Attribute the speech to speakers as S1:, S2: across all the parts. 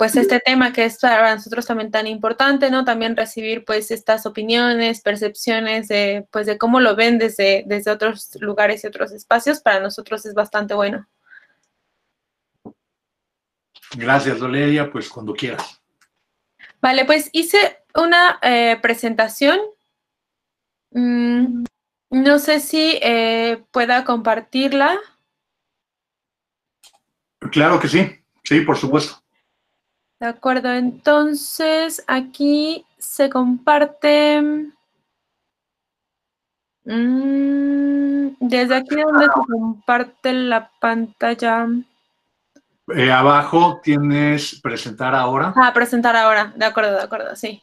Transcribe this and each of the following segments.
S1: pues este tema que es para nosotros también tan importante, ¿no? También recibir pues estas opiniones, percepciones de pues de cómo lo ven desde, desde otros lugares y otros espacios, para nosotros es bastante bueno.
S2: Gracias, Doleria, pues cuando quieras.
S1: Vale, pues hice una eh, presentación. Mm, no sé si eh, pueda compartirla.
S2: Claro que sí, sí, por supuesto.
S1: De acuerdo, entonces aquí se comparte. Mm, desde aquí donde se comparte la pantalla.
S2: Eh, abajo tienes presentar ahora.
S1: Ah, presentar ahora. De acuerdo, de acuerdo, sí.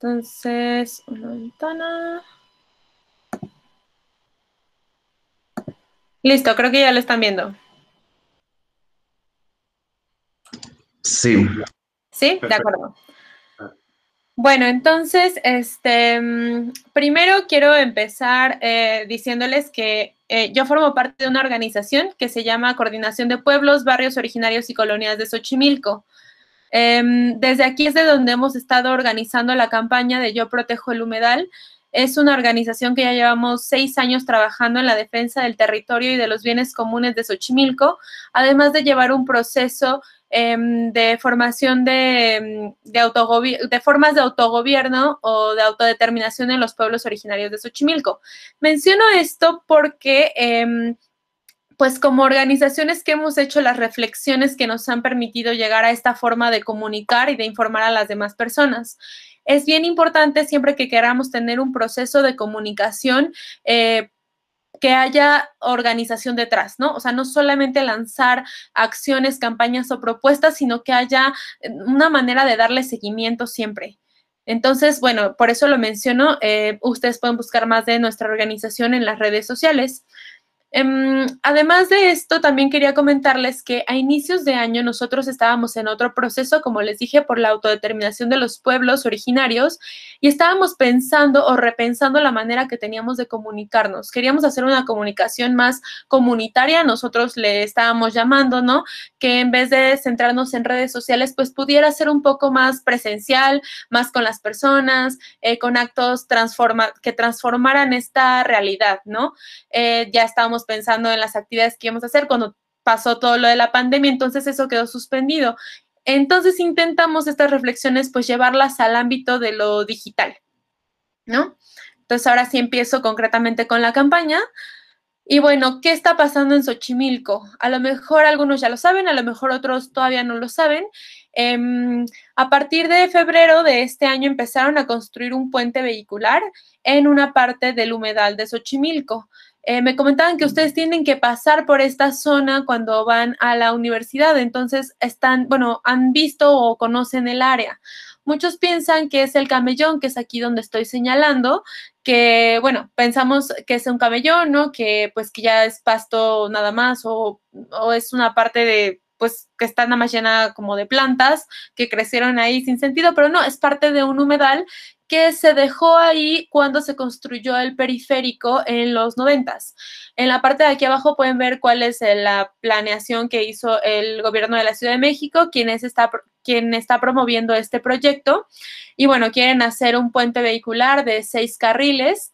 S1: Entonces, una ventana. Listo, creo que ya lo están viendo.
S3: Sí.
S1: Sí, de acuerdo. Bueno, entonces, este, mm, primero quiero empezar eh, diciéndoles que eh, yo formo parte de una organización que se llama Coordinación de Pueblos, Barrios Originarios y Colonias de Xochimilco. Em, desde aquí es de donde hemos estado organizando la campaña de Yo Protejo el Humedal. Es una organización que ya llevamos seis años trabajando en la defensa del territorio y de los bienes comunes de Xochimilco, además de llevar un proceso Em, de formación de, em, de formas de autogobierno o de autodeterminación en los pueblos originarios de Xochimilco. Menciono esto porque... Em, pues como organizaciones que hemos hecho las reflexiones que nos han permitido llegar a esta forma de comunicar y de informar a las demás personas. Es bien importante siempre que queramos tener un proceso de comunicación, eh, que haya organización detrás, ¿no? O sea, no solamente lanzar acciones, campañas o propuestas, sino que haya eh, una manera de darle seguimiento siempre. Entonces, bueno, por eso lo menciono. Eh, ustedes pueden buscar más de nuestra organización en las redes sociales. Em, además de esto, también quería comentarles que a inicios de año nosotros estábamos en otro proceso, como les dije, por la autodeterminación de los pueblos originarios y estábamos pensando o repensando la manera que teníamos de comunicarnos. Queríamos hacer una comunicación más comunitaria, nosotros le estábamos llamando, ¿no? Que en vez de centrarnos en redes sociales, pues pudiera ser un poco más presencial, más con las personas, eh, con actos transforma que transformaran esta realidad, ¿no? Eh, ya estábamos pensando en las actividades que íbamos a hacer cuando pasó todo lo de la pandemia, entonces eso quedó suspendido. Entonces intentamos estas reflexiones pues llevarlas al ámbito de lo digital, ¿no? Entonces ahora sí empiezo concretamente con la campaña. Y bueno, ¿qué está pasando en Xochimilco? A lo mejor algunos ya lo saben, a lo mejor otros todavía no lo saben. Em, a partir de febrero de este año empezaron a construir un puente vehicular en una parte del humedal de Xochimilco. Eh, me comentaban que ustedes tienen que pasar por esta zona cuando van a la universidad, entonces están, bueno, han visto o conocen el área. Muchos piensan que es el camellón, que es aquí donde estoy señalando, que, bueno, pensamos que es un camellón, ¿no? Que pues que ya es pasto nada más o, o es una parte de pues que está nada más llena como de plantas que crecieron ahí sin sentido, pero no, es parte de un humedal que se dejó ahí cuando se construyó el periférico en los noventas. En la parte de aquí abajo pueden ver cuál es la planeación que hizo el gobierno de la Ciudad de México, quien, está, quien está promoviendo este proyecto. Y bueno, quieren hacer un puente vehicular de seis carriles,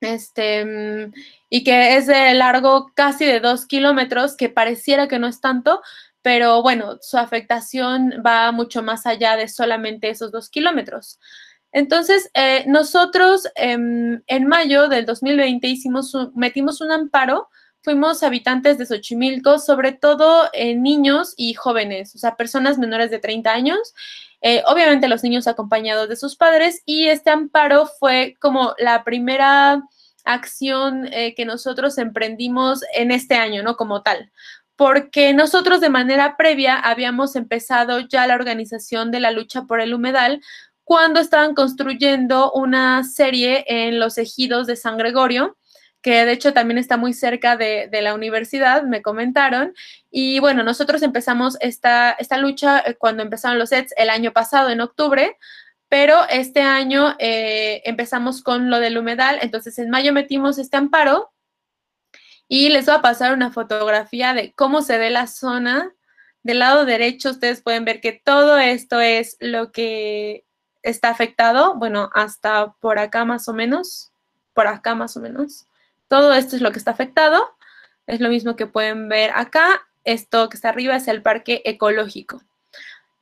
S1: este, mm, y que es de largo casi de dos kilómetros, que pareciera que no es tanto, pero bueno, su afectación va mucho más allá de solamente esos dos kilómetros. Entonces, eh, nosotros em, en mayo del 2020 hicimos metimos un amparo, fuimos habitantes de Xochimilco, sobre todo eh, niños y jóvenes, o sea, personas menores de 30 años, eh, obviamente los niños acompañados de sus padres, y este amparo fue como la primera acción que nosotros emprendimos en este año, ¿no? Como tal porque nosotros de manera previa habíamos empezado ya la organización de la lucha por el humedal cuando estaban construyendo una serie en los ejidos de San Gregorio, que de hecho también está muy cerca de, la universidad, me comentaron. Y bueno, nosotros empezamos esta, esta lucha eh, cuando empezaron los sets el año pasado, en octubre, pero este año eh, empezamos con lo del humedal, entonces en mayo metimos este amparo y les voy a pasar una fotografía de cómo se ve la zona Del lado derecho ustedes pueden ver que todo esto es lo que está afectado, bueno, hasta por acá más o menos, por acá más o menos. Todo esto es lo que está afectado. Es lo mismo que pueden ver acá. Esto que está arriba es el parque ecológico.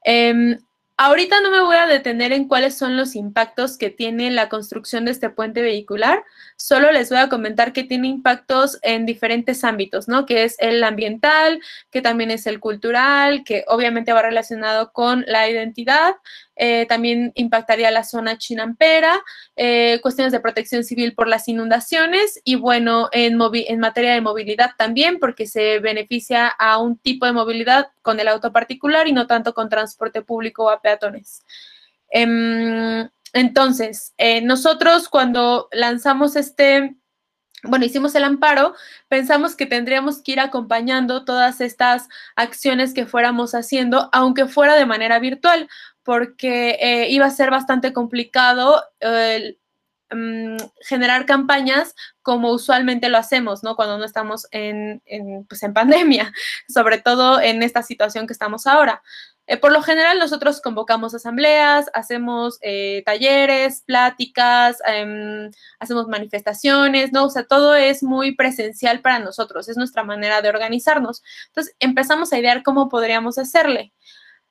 S1: Em, ahorita no me voy a detener en cuáles son los impactos que tiene la construcción de este puente vehicular, solo les voy a comentar que tiene impactos en diferentes ámbitos, ¿no? Que es el ambiental, que también es el cultural, que obviamente va relacionado con la identidad, eh, también impactaría la zona chinampera, eh, cuestiones de protección civil por las inundaciones y bueno, en, en materia de movilidad también, porque se beneficia a un tipo de movilidad con el auto particular y no tanto con transporte público o a peatones. Em, entonces, eh, nosotros cuando lanzamos este, bueno, hicimos el amparo, pensamos que tendríamos que ir acompañando todas estas acciones que fuéramos haciendo, aunque fuera de manera virtual, porque eh, iba a ser bastante complicado mm, generar campañas como usualmente lo hacemos, ¿no? Cuando no estamos en, pues en pandemia, sobre todo en esta situación que estamos ahora. Eh, por lo general, nosotros convocamos asambleas, hacemos eh, talleres, pláticas, em, hacemos manifestaciones, ¿no? O sea, todo es muy presencial para nosotros, es nuestra manera de organizarnos. Entonces, empezamos a idear cómo podríamos hacerle.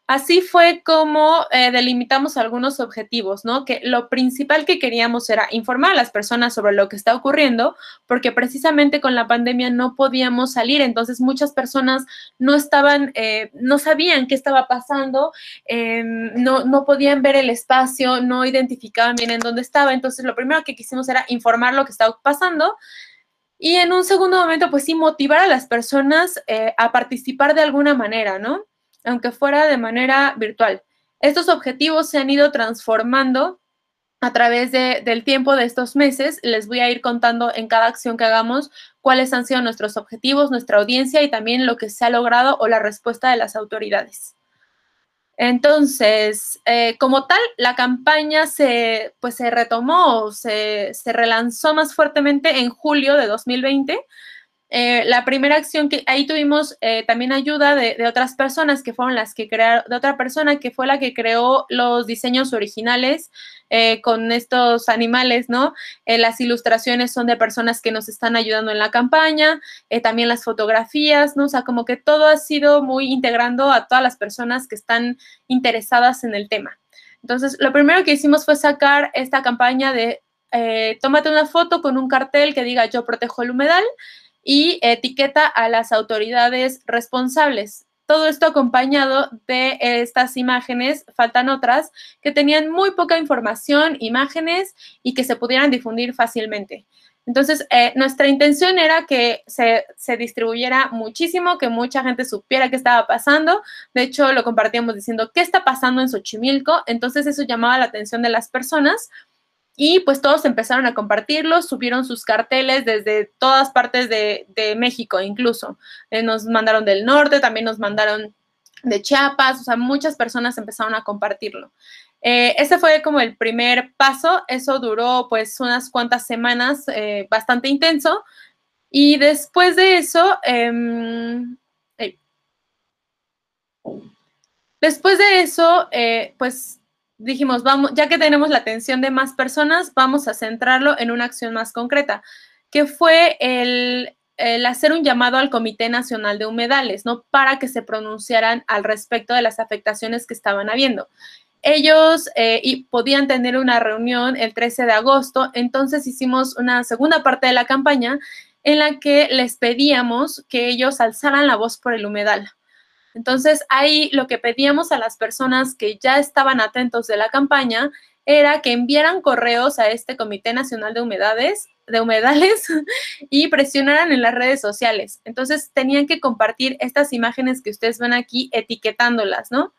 S1: Así fue como eh, delimitamos algunos objetivos, ¿no? Que lo principal que queríamos era informar a las personas sobre lo que está ocurriendo, porque precisamente con la pandemia no podíamos salir, entonces muchas personas no estaban, eh, no sabían qué estaba pasando, em, no, no podían ver el espacio, no identificaban bien en dónde estaba, entonces lo primero que quisimos era informar lo que estaba pasando. Y en un segundo momento, pues sí, motivar a las personas eh, a participar de alguna manera, ¿no? Aunque fuera de manera virtual. Estos objetivos se han ido transformando a través del tiempo de estos meses. Les voy a ir contando en cada acción que hagamos cuáles han sido nuestros objetivos, nuestra audiencia y también lo que se ha logrado o la respuesta de las autoridades. Entonces, eh, como tal, la campaña se, pues, se retomó, se, se relanzó más fuertemente en julio de 2020 eh, la primera acción que ahí tuvimos eh, también ayuda de, otras personas que fueron las que crearon, de otra persona que fue la que creó los diseños originales eh, con estos animales, ¿no? las ilustraciones son de personas que nos están ayudando en la campaña, también las fotografías, ¿no? O sea, como que todo ha sido muy integrando a todas las personas que están interesadas en el tema. Entonces, lo primero que hicimos fue sacar esta campaña de tómate una foto con un cartel que diga yo protejo el humedal y etiqueta a las autoridades responsables. Todo esto acompañado de estas imágenes, faltan otras, que tenían muy poca información, imágenes y que se pudieran difundir fácilmente. Entonces, eh, nuestra intención era que se, se, distribuyera muchísimo, que mucha gente supiera qué estaba pasando. De hecho, lo compartíamos diciendo, ¿qué está pasando en Xochimilco? Entonces, eso llamaba la atención de las personas y pues todos empezaron a compartirlo, subieron sus carteles desde todas partes de, México incluso. Eh, nos mandaron del norte, también nos mandaron de Chiapas, o sea, muchas personas empezaron a compartirlo. Eh, ese fue como el primer paso, eso duró pues unas cuantas semanas, eh, bastante intenso. Y después de eso, em, después de eso, pues dijimos, vamos, ya que tenemos la atención de más personas, vamos a centrarlo en una acción más concreta, que fue el, hacer un llamado al Comité Nacional de Humedales, ¿no? Para que se pronunciaran al respecto de las afectaciones que estaban habiendo. Ellos eh, y podían tener una reunión el 13 de agosto, entonces hicimos una segunda parte de la campaña en la que les pedíamos que ellos alzaran la voz por el humedal. Entonces, ahí lo que pedíamos a las personas que ya estaban atentos de la campaña era que enviaran correos a este Comité Nacional de Humedades, de Humedales y presionaran en las redes sociales. Entonces, tenían que compartir estas imágenes que ustedes ven aquí etiquetándolas, ¿no?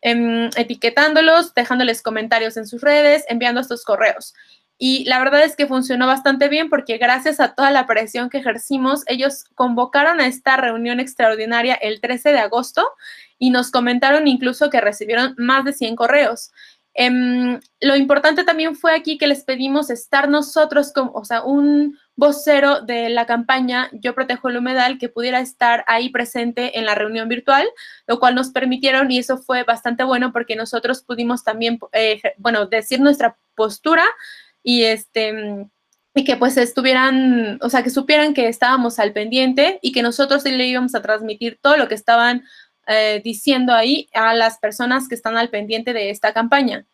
S1: Em, etiquetándolos, dejándoles comentarios en sus redes, enviando estos correos. Y la verdad es que funcionó bastante bien porque gracias a toda la presión que ejercimos, ellos convocaron a esta reunión extraordinaria el 13 de agosto y nos comentaron incluso que recibieron más de 100 correos. Em, lo importante también fue aquí que les pedimos estar nosotros, como, o sea, un vocero de la campaña Yo Protejo el Humedal que pudiera estar ahí presente en la reunión virtual, lo cual nos permitieron y eso fue bastante bueno porque nosotros pudimos también, eh, bueno, decir nuestra postura y este y que pues estuvieran, o sea, que supieran que estábamos al pendiente y que nosotros le íbamos a transmitir todo lo que estaban eh, diciendo ahí a las personas que están al pendiente de esta campaña.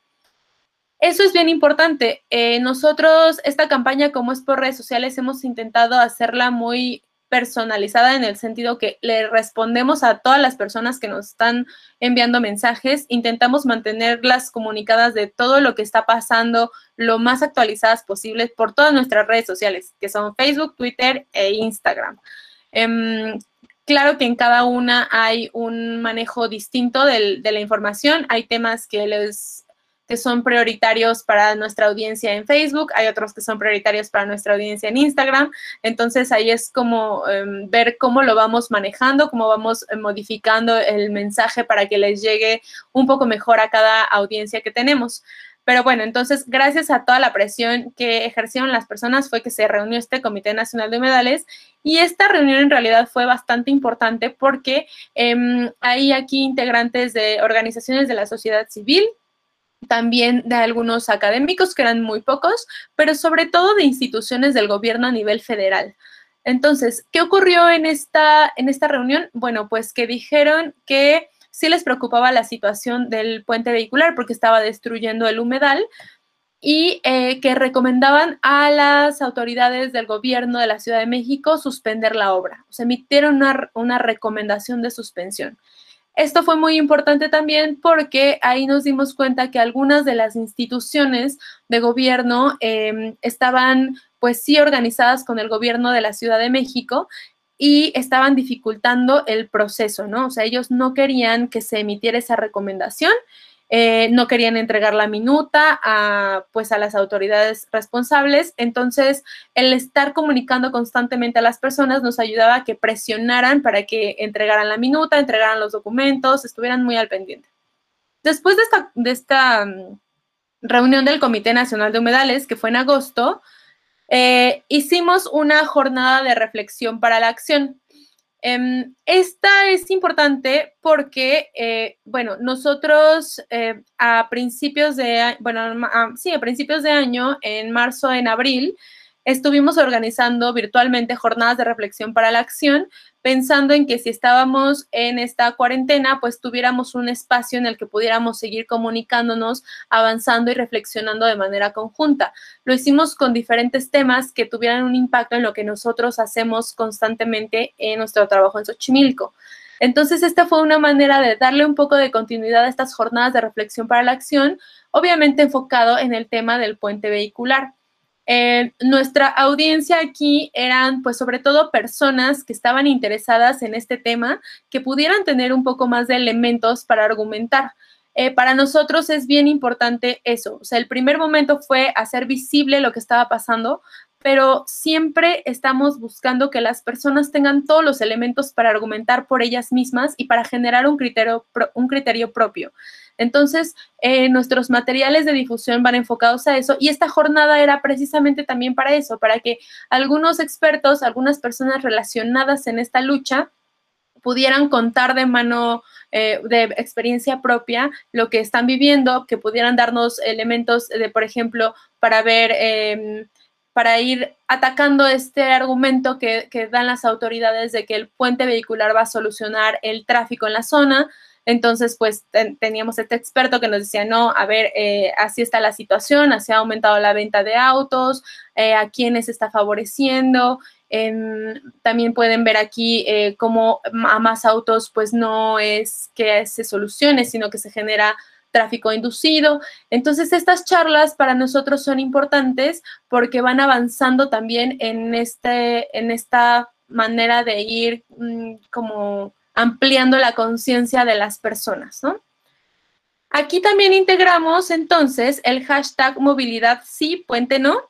S1: Eso es bien importante. Eh, nosotros, esta campaña, como es por redes sociales, hemos intentado hacerla muy personalizada en el sentido que le respondemos a todas las personas que nos están enviando mensajes, intentamos mantenerlas comunicadas de todo lo que está pasando, lo más actualizadas posibles por todas nuestras redes sociales, que son Facebook, Twitter e Instagram. Em, Claro que en cada una hay un manejo distinto de la información. Hay temas que, les, que son prioritarios para nuestra audiencia en Facebook, hay otros que son prioritarios para nuestra audiencia en Instagram. Entonces ahí es como em, ver cómo lo vamos manejando, cómo vamos eh, modificando el mensaje para que les llegue un poco mejor a cada audiencia que tenemos. Pero bueno, entonces, gracias a toda la presión que ejercieron las personas, fue que se reunió este Comité Nacional de Humedales y esta reunión en realidad fue bastante importante porque em, hay aquí integrantes de organizaciones de la sociedad civil, también de algunos académicos, que eran muy pocos, pero sobre todo de instituciones del gobierno a nivel federal. Entonces, ¿qué ocurrió en esta, en esta reunión? Bueno, pues que dijeron que sí les preocupaba la situación del puente vehicular porque estaba destruyendo el humedal y eh, que recomendaban a las autoridades del gobierno de la Ciudad de México suspender la obra. O sea, emitieron una, recomendación de suspensión. Esto fue muy importante también porque ahí nos dimos cuenta que algunas de las instituciones de gobierno em, estaban pues sí organizadas con el gobierno de la Ciudad de México y estaban dificultando el proceso, ¿no? O sea, ellos no querían que se emitiera esa recomendación, eh, no querían entregar la minuta a, pues, a las autoridades responsables. Entonces, el estar comunicando constantemente a las personas nos ayudaba a que presionaran para que entregaran la minuta, entregaran los documentos, estuvieran muy al pendiente. Después de esta, de esta mm, reunión del Comité Nacional de Humedales, que fue en agosto, eh, hicimos una jornada de reflexión para la acción. Em, esta es importante porque, eh, bueno, nosotros eh, a principios de, bueno, sí, a principios de año, en marzo, en abril, estuvimos organizando virtualmente jornadas de reflexión para la acción, pensando en que si estábamos en esta cuarentena, pues tuviéramos un espacio en el que pudiéramos seguir comunicándonos, avanzando y reflexionando de manera conjunta. Lo hicimos con diferentes temas que tuvieran un impacto en lo que nosotros hacemos constantemente en nuestro trabajo en Xochimilco. Entonces, esta fue una manera de darle un poco de continuidad a estas jornadas de reflexión para la acción, obviamente enfocado en el tema del puente vehicular. Eh, nuestra audiencia aquí eran, pues, sobre todo personas que estaban interesadas en este tema, que pudieran tener un poco más de elementos para argumentar. Eh, para nosotros es bien importante eso. O sea, el primer momento fue hacer visible lo que estaba pasando, pero siempre estamos buscando que las personas tengan todos los elementos para argumentar por ellas mismas y para generar un criterio, un criterio propio. Entonces, eh, nuestros materiales de difusión van enfocados a eso y esta jornada era precisamente también para eso, para que algunos expertos, algunas personas relacionadas en esta lucha, pudieran contar de mano, eh, de experiencia propia, lo que están viviendo, que pudieran darnos elementos de, por ejemplo, para ver em, para ir atacando este argumento que, dan las autoridades de que el puente vehicular va a solucionar el tráfico en la zona. Entonces, pues teníamos este experto que nos decía, no, a ver, eh, así está la situación, así ha aumentado la venta de autos, eh, a quiénes está favoreciendo. también pueden ver aquí eh, cómo a más autos, pues no es que se solucione, sino que se genera tráfico inducido. Entonces, estas charlas para nosotros son importantes porque van avanzando también en, este, en esta manera de ir mm, como ampliando la conciencia de las personas, ¿no? Aquí también integramos entonces el hashtag movilidad sí, puente no,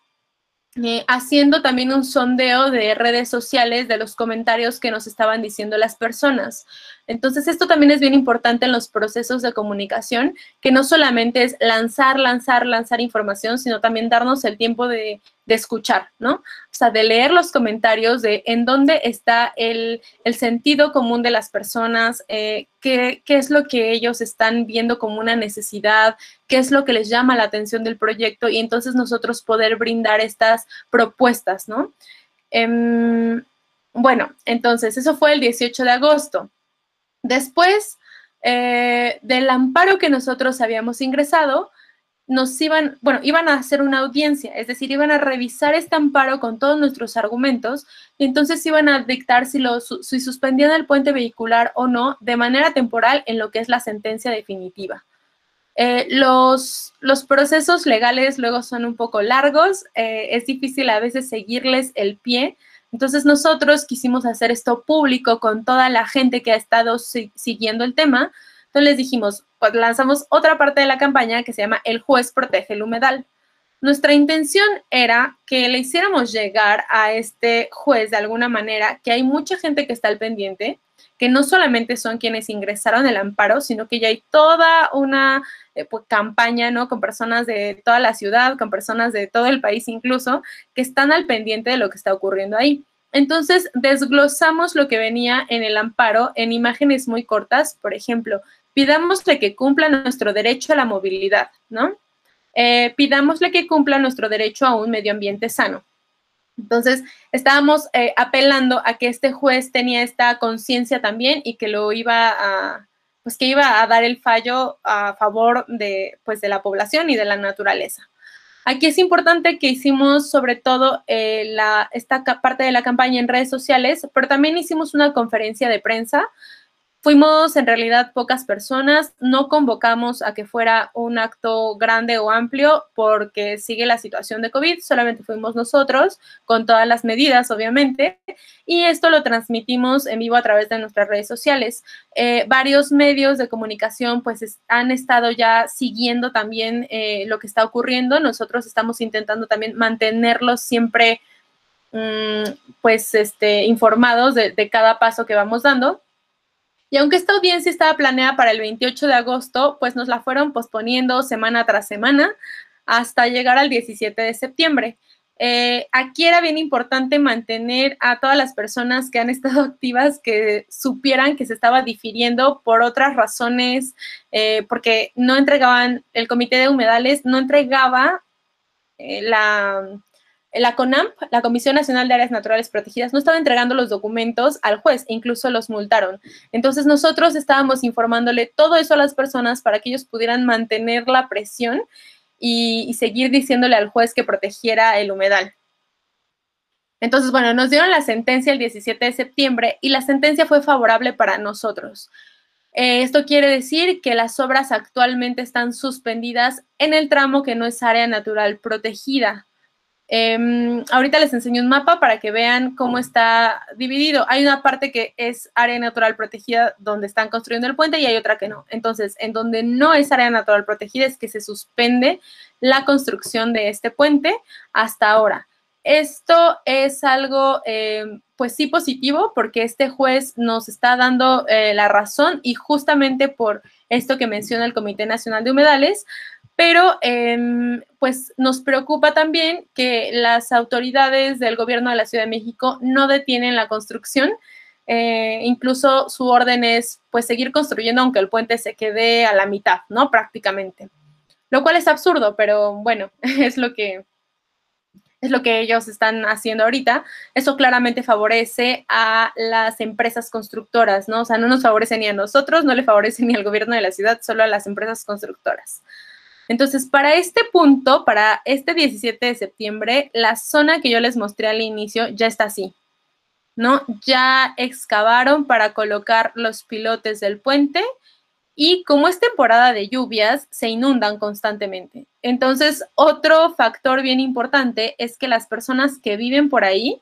S1: eh, haciendo también un sondeo de redes sociales de los comentarios que nos estaban diciendo las personas. Entonces, esto también es bien importante en los procesos de comunicación, que no solamente es lanzar, lanzar, lanzar información, sino también darnos el tiempo de, escuchar, ¿no? O sea, de leer los comentarios de en dónde está el, sentido común de las personas, eh, qué, es lo que ellos están viendo como una necesidad, qué es lo que les llama la atención del proyecto y entonces nosotros poder brindar estas propuestas, ¿no? Em, bueno, entonces eso fue el 18 de agosto. Después eh, del amparo que nosotros habíamos ingresado, nos iban, bueno, iban a hacer una audiencia, es decir, iban a revisar este amparo con todos nuestros argumentos y entonces iban a dictar si, lo, si suspendían el puente vehicular o no de manera temporal en lo que es la sentencia definitiva. Eh, los, los, procesos legales luego son un poco largos, eh, es difícil a veces seguirles el pie, entonces nosotros quisimos hacer esto público con toda la gente que ha estado siguiendo el tema. Entonces les dijimos, pues lanzamos otra parte de la campaña que se llama El juez protege el humedal. Nuestra intención era que le hiciéramos llegar a este juez de alguna manera que hay mucha gente que está al pendiente, que no solamente son quienes ingresaron el amparo, sino que ya hay toda una eh, pues, campaña, ¿no? Con personas de toda la ciudad, con personas de todo el país incluso, que están al pendiente de lo que está ocurriendo ahí. Entonces, desglosamos lo que venía en el amparo en imágenes muy cortas. Por ejemplo, pidámosle que cumpla nuestro derecho a la movilidad, ¿no? Eh, pidámosle que cumpla nuestro derecho a un medio ambiente sano. Entonces, estábamos eh, apelando a que este juez tenía esta conciencia también y que lo iba a, pues que iba a dar el fallo a favor de, pues, de la población y de la naturaleza. Aquí es importante que hicimos sobre todo eh, la, esta parte de la campaña en redes sociales, pero también hicimos una conferencia de prensa Fuimos en realidad pocas personas, no convocamos a que fuera un acto grande o amplio porque sigue la situación de COVID, solamente fuimos nosotros con todas las medidas, obviamente, y esto lo transmitimos en vivo a través de nuestras redes sociales. Eh, varios medios de comunicación pues han estado ya siguiendo también eh, lo que está ocurriendo, nosotros estamos intentando también mantenerlos siempre mm, pues este, informados de, de cada paso que vamos dando. Y aunque esta audiencia estaba planeada para el 28 de agosto, pues nos la fueron posponiendo semana tras semana hasta llegar al 17 de septiembre. Eh, aquí era bien importante mantener a todas las personas que han estado activas que supieran que se estaba difiriendo por otras razones, eh, porque no entregaban, el comité de humedales no entregaba eh, la, la CONAMP, la Comisión Nacional de Áreas Naturales Protegidas, no estaba entregando los documentos al juez incluso los multaron. Entonces nosotros estábamos informándole todo eso a las personas para que ellos pudieran mantener la presión y, y seguir diciéndole al juez que protegiera el humedal. Entonces, bueno, nos dieron la sentencia el 17 de septiembre y la sentencia fue favorable para nosotros. Eh, esto quiere decir que las obras actualmente están suspendidas en el tramo que no es área natural protegida. Em, ahorita les enseño un mapa para que vean cómo está dividido. Hay una parte que es área natural protegida donde están construyendo el puente y hay otra que no. Entonces, en donde no es área natural protegida es que se suspende la construcción de este puente hasta ahora. Esto es algo, em, pues sí, positivo porque este juez nos está dando eh, la razón y justamente por esto que menciona el Comité Nacional de Humedales, pero em, pues nos preocupa también que las autoridades del gobierno de la Ciudad de México no detienen la construcción. Eh, incluso su orden es pues seguir construyendo aunque el puente se quede a la mitad, ¿no? Prácticamente. Lo cual es absurdo, pero bueno, es lo que es lo que ellos están haciendo ahorita. Eso claramente favorece a las empresas constructoras, ¿no? O sea, no nos favorece ni a nosotros, no le favorece ni al gobierno de la ciudad, solo a las empresas constructoras. Entonces, para este punto, para este 17 de septiembre, la zona que yo les mostré al inicio ya está así, ¿no? Ya excavaron para colocar los pilotes del puente y como es temporada de lluvias, se inundan constantemente. Entonces, otro factor bien importante es que las personas que viven por ahí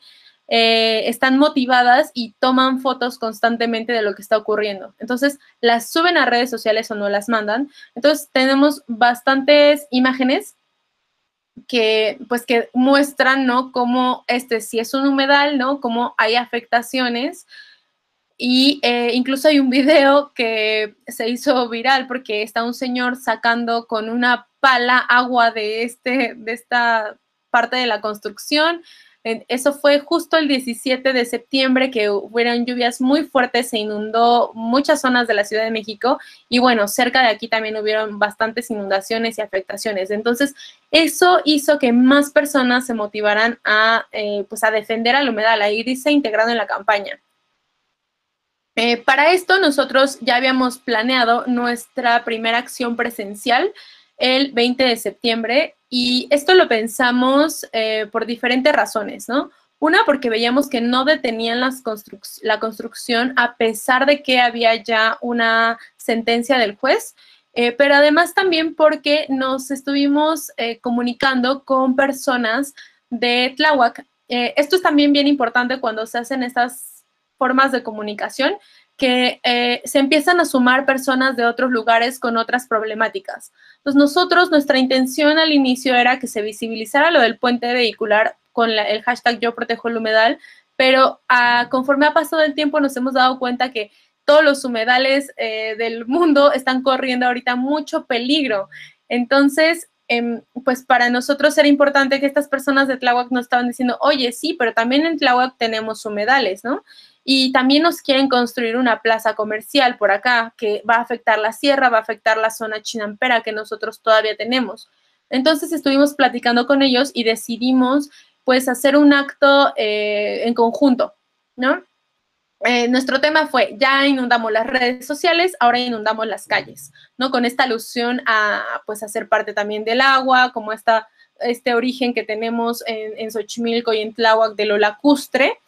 S1: eh, están motivadas y toman fotos constantemente de lo que está ocurriendo. Entonces, las suben a redes sociales o no las mandan. Entonces, tenemos bastantes imágenes que, pues, que muestran, ¿no? Cómo este, si es un humedal, ¿no? Cómo hay afectaciones. y eh, incluso hay un video que se hizo viral porque está un señor sacando con una pala agua de, este, de esta parte de la construcción. Eso fue justo el 17 de septiembre que hubieron lluvias muy fuertes, se inundó muchas zonas de la Ciudad de México y bueno, cerca de aquí también hubieron bastantes inundaciones y afectaciones. Entonces, eso hizo que más personas se motivaran a, eh, pues a defender al humedal, a irse integrando en la campaña. Eh, para esto nosotros ya habíamos planeado nuestra primera acción presencial el 20 de septiembre y esto lo pensamos eh, por diferentes razones, ¿no? Una, porque veíamos que no detenían las la construcción a pesar de que había ya una sentencia del juez, eh, pero además también porque nos estuvimos comunicando con personas de Tláhuac. esto es también bien importante cuando se hacen estas formas de comunicación que eh, se empiezan a sumar personas de otros lugares con otras problemáticas. Entonces nosotros, nuestra intención al inicio era que se visibilizara lo del puente vehicular con el hashtag Yo Protejo el Humedal, pero ah, conforme ha pasado el tiempo nos hemos dado cuenta que todos los humedales eh, del mundo están corriendo ahorita mucho peligro. Entonces, em, pues para nosotros era importante que estas personas de Tláhuac nos estaban diciendo, oye, sí, pero también en Tláhuac tenemos humedales, ¿no? Y también nos quieren construir una plaza comercial por acá que va a afectar la sierra, va a afectar la zona chinampera que nosotros todavía tenemos. Entonces estuvimos platicando con ellos y decidimos pues hacer un acto eh, en conjunto, ¿no? Eh, nuestro tema fue, ya inundamos las redes sociales, ahora inundamos las calles, ¿no? Con esta alusión a, pues, hacer parte también del agua, como esta, este origen que tenemos en, en Xochimilco y en Tláhuac de lo lacustre,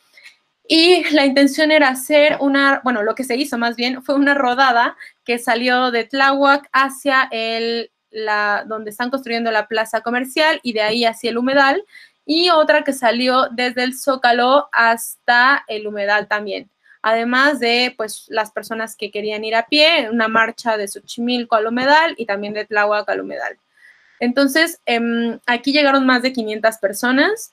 S1: y la intención era hacer una, bueno, lo que se hizo más bien fue una rodada que salió de Tláhuac hacia el, la, donde están construyendo la plaza comercial y de ahí hacia el humedal y otra que salió desde el Zócalo hasta el humedal también. Además de, pues, las personas que querían ir a pie, una marcha de Xochimilco al humedal y también de Tláhuac al humedal. Entonces, em, aquí llegaron más de 500 personas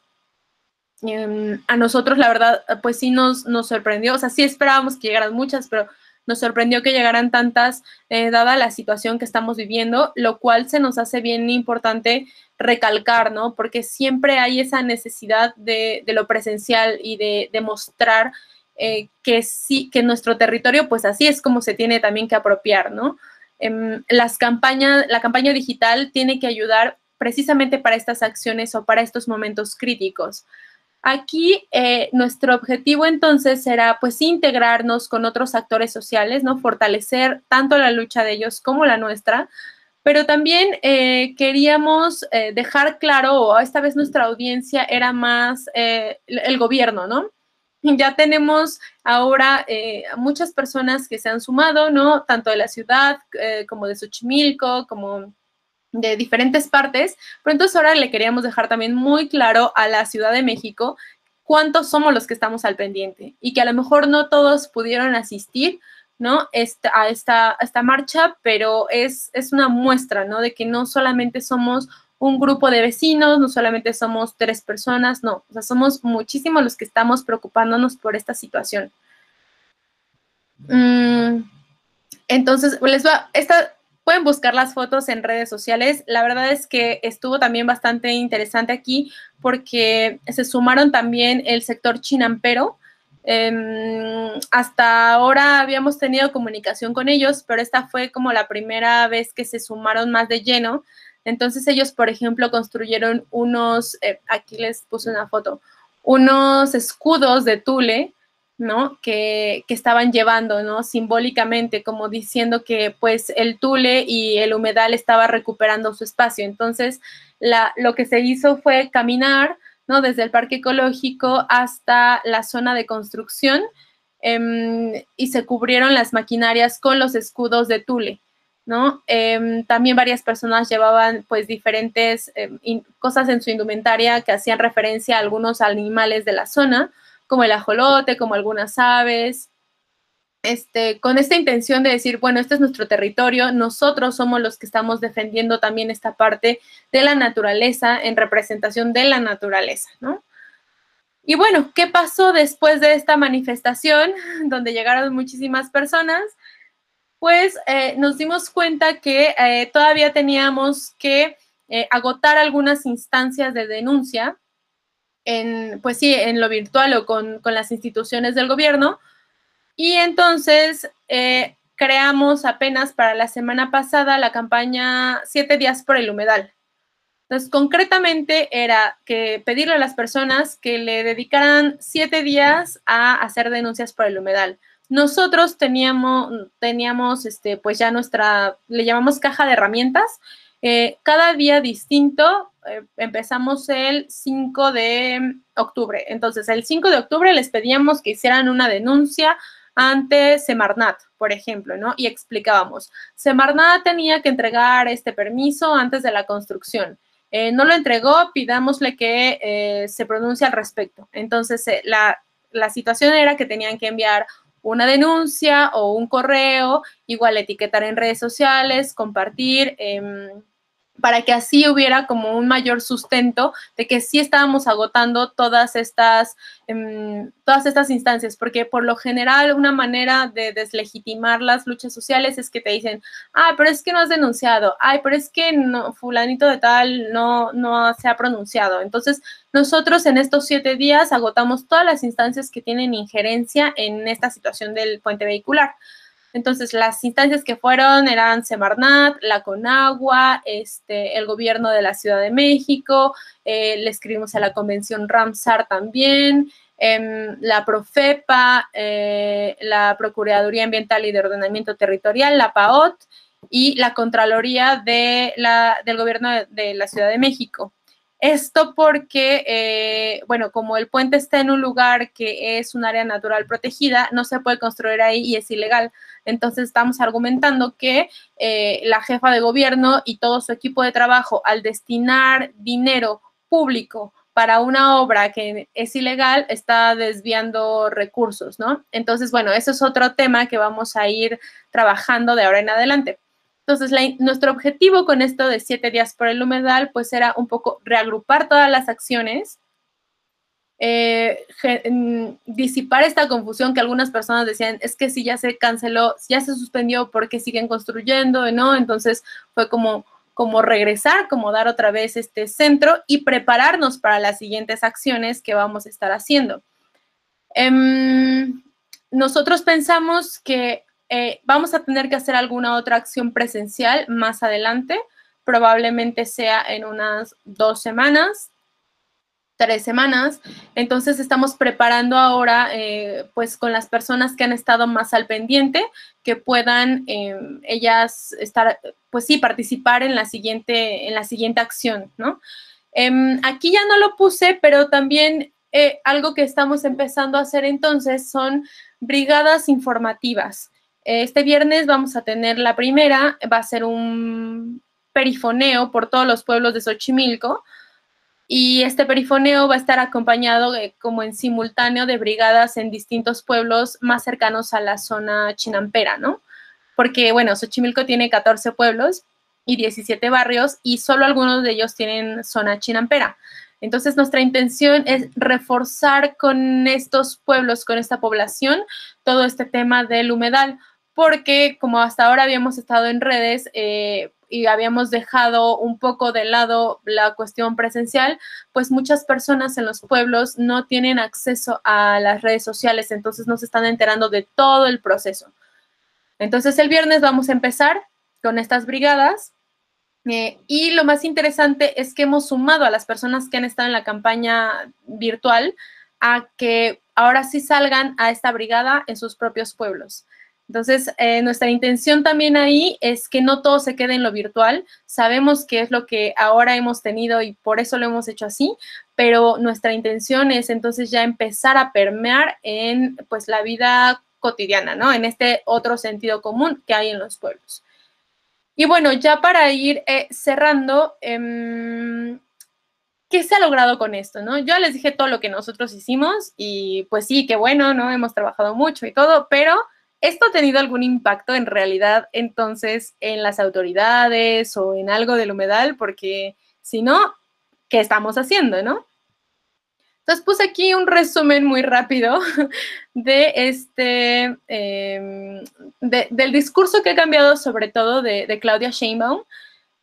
S1: Em, a nosotros, la verdad, pues sí nos, nos sorprendió. O sea, sí esperábamos que llegaran muchas, pero nos sorprendió que llegaran tantas, eh, dada la situación que estamos viviendo, lo cual se nos hace bien importante recalcar, ¿no? Porque siempre hay esa necesidad de, lo presencial y de, demostrar eh, que sí, que nuestro territorio, pues así es como se tiene también que apropiar, ¿no? Em, las campañas, la campaña digital tiene que ayudar precisamente para estas acciones o para estos momentos críticos. Aquí eh, nuestro objetivo entonces será pues integrarnos con otros actores sociales, ¿no? Fortalecer tanto la lucha de ellos como la nuestra, pero también eh, queríamos eh, dejar claro, o esta vez nuestra audiencia era más el gobierno, ¿no? Ya tenemos ahora muchas personas que se han sumado, ¿no? Tanto de la ciudad como de Xochimilco, como de diferentes partes, pero entonces ahora le queríamos dejar también muy claro a la Ciudad de México cuántos somos los que estamos al pendiente y que a lo mejor no todos pudieron asistir, ¿no? a, esta, esta marcha, pero es, es una muestra, ¿no? De que no solamente somos un grupo de vecinos, no solamente somos tres personas, no, o sea, somos muchísimos los que estamos preocupándonos por esta situación. Mm, entonces, les va, esta, Pueden buscar las fotos en redes sociales. La verdad es que estuvo también bastante interesante aquí porque se sumaron también el sector chinampero. Em, hasta ahora habíamos tenido comunicación con ellos, pero esta fue como la primera vez que se sumaron más de lleno. Entonces ellos, por ejemplo, construyeron unos, eh, aquí les puse una foto, unos escudos de tule ¿no? Que, estaban llevando, ¿no? Simbólicamente, como diciendo que pues el Tule y el humedal estaba recuperando su espacio. Entonces, lo que se hizo fue caminar, ¿no? Desde el parque ecológico hasta la zona de construcción em, y se cubrieron las maquinarias con los escudos de Tule. ¿no? Em, también varias personas llevaban pues diferentes em, cosas en su indumentaria que hacían referencia a algunos animales de la zona, como el ajolote, como algunas aves, este, con esta intención de decir, bueno, este es nuestro territorio, nosotros somos los que estamos defendiendo también esta parte de la naturaleza en representación de la naturaleza, ¿no? Y bueno, ¿qué pasó después de esta manifestación donde llegaron muchísimas personas? Pues eh, nos dimos cuenta que eh, todavía teníamos que eh, agotar algunas instancias de denuncia en, pues sí, en lo virtual o con, con las instituciones del gobierno. Y entonces creamos apenas para la semana pasada la campaña Siete días por el humedal. Entonces, concretamente era que pedirle a las personas que le dedicaran siete días a hacer denuncias por el humedal. Nosotros teníamos, teníamos este, pues ya nuestra, le llamamos caja de herramientas. Eh, cada día distinto, eh, empezamos el 5 de octubre. Entonces, el 5 de octubre les pedíamos que hicieran una denuncia ante Semarnat, por ejemplo, ¿no? Y explicábamos, Semarnat tenía que entregar este permiso antes de la construcción. Eh, no lo entregó, pidámosle que eh, se pronuncie al respecto. Entonces, la, la, situación era que tenían que enviar una denuncia o un correo, igual etiquetar en redes sociales, compartir em, para que así hubiera como un mayor sustento de que sí estábamos agotando todas estas, em, todas estas instancias, porque por lo general una manera de deslegitimar las luchas sociales es que te dicen, ah, pero es que no has denunciado, ay, pero es que no, fulanito de tal no, no se ha pronunciado. Entonces, nosotros en estos siete días agotamos todas las instancias que tienen injerencia en esta situación del puente vehicular. Entonces, las instancias que fueron eran Semarnat, la Conagua, este, el gobierno de la Ciudad de México, eh, le escribimos a la Convención Ramsar también, em, la Profepa, eh, la Procuraduría Ambiental y de Ordenamiento Territorial, la PAOT, y la Contraloría de la, del Gobierno de la Ciudad de México. Esto porque, eh, bueno, como el puente está en un lugar que es un área natural protegida, no se puede construir ahí y es ilegal. Entonces estamos argumentando que eh, la jefa de gobierno y todo su equipo de trabajo, al destinar dinero público para una obra que es ilegal, está desviando recursos, ¿no? Entonces, bueno, eso es otro tema que vamos a ir trabajando de ahora en adelante. Entonces, nuestro objetivo con esto de siete días por el humedal, pues era un poco reagrupar todas las acciones, eh, disipar esta confusión que algunas personas decían, es que si ya se canceló, ya se suspendió, ¿por qué siguen construyendo? ¿No? Entonces, fue como, como regresar, como dar otra vez este centro y prepararnos para las siguientes acciones que vamos a estar haciendo. Em, nosotros pensamos que eh, vamos a tener que hacer alguna otra acción presencial más adelante, probablemente sea en unas dos semanas, tres semanas. Entonces estamos preparando ahora, eh, pues con las personas que han estado más al pendiente, que puedan em, ellas estar, pues sí, participar en la siguiente, en la siguiente acción, ¿no? Em, aquí ya no lo puse, pero también eh, algo que estamos empezando a hacer entonces son brigadas informativas. Este viernes vamos a tener la primera, va a ser un perifoneo por todos los pueblos de Xochimilco y este perifoneo va a estar acompañado como en simultáneo de brigadas en distintos pueblos más cercanos a la zona chinampera, ¿no? Porque, bueno, Xochimilco tiene 14 pueblos y 17 barrios y solo algunos de ellos tienen zona chinampera. Entonces, nuestra intención es reforzar con estos pueblos, con esta población, todo este tema del humedal porque como hasta ahora habíamos estado en redes eh, y habíamos dejado un poco de lado la cuestión presencial, pues muchas personas en los pueblos no tienen acceso a las redes sociales, entonces no se están enterando de todo el proceso. Entonces el viernes vamos a empezar con estas brigadas eh, y lo más interesante es que hemos sumado a las personas que han estado en la campaña virtual a que ahora sí salgan a esta brigada en sus propios pueblos. Entonces, eh, nuestra intención también ahí es que no todo se quede en lo virtual. Sabemos que es lo que ahora hemos tenido y por eso lo hemos hecho así, pero nuestra intención es entonces ya empezar a permear en pues la vida cotidiana, ¿no? En este otro sentido común que hay en los pueblos. Y bueno, ya para ir eh, cerrando, em, ¿qué se ha logrado con esto, no? Yo les dije todo lo que nosotros hicimos y pues sí, qué bueno, ¿no? Hemos trabajado mucho y todo, pero ¿Esto ha tenido algún impacto en realidad entonces en las autoridades o en algo del humedal? Porque si no, ¿qué estamos haciendo, no? Entonces puse aquí un resumen muy rápido de este, em, del discurso que ha cambiado sobre todo de, de, Claudia Sheinbaum.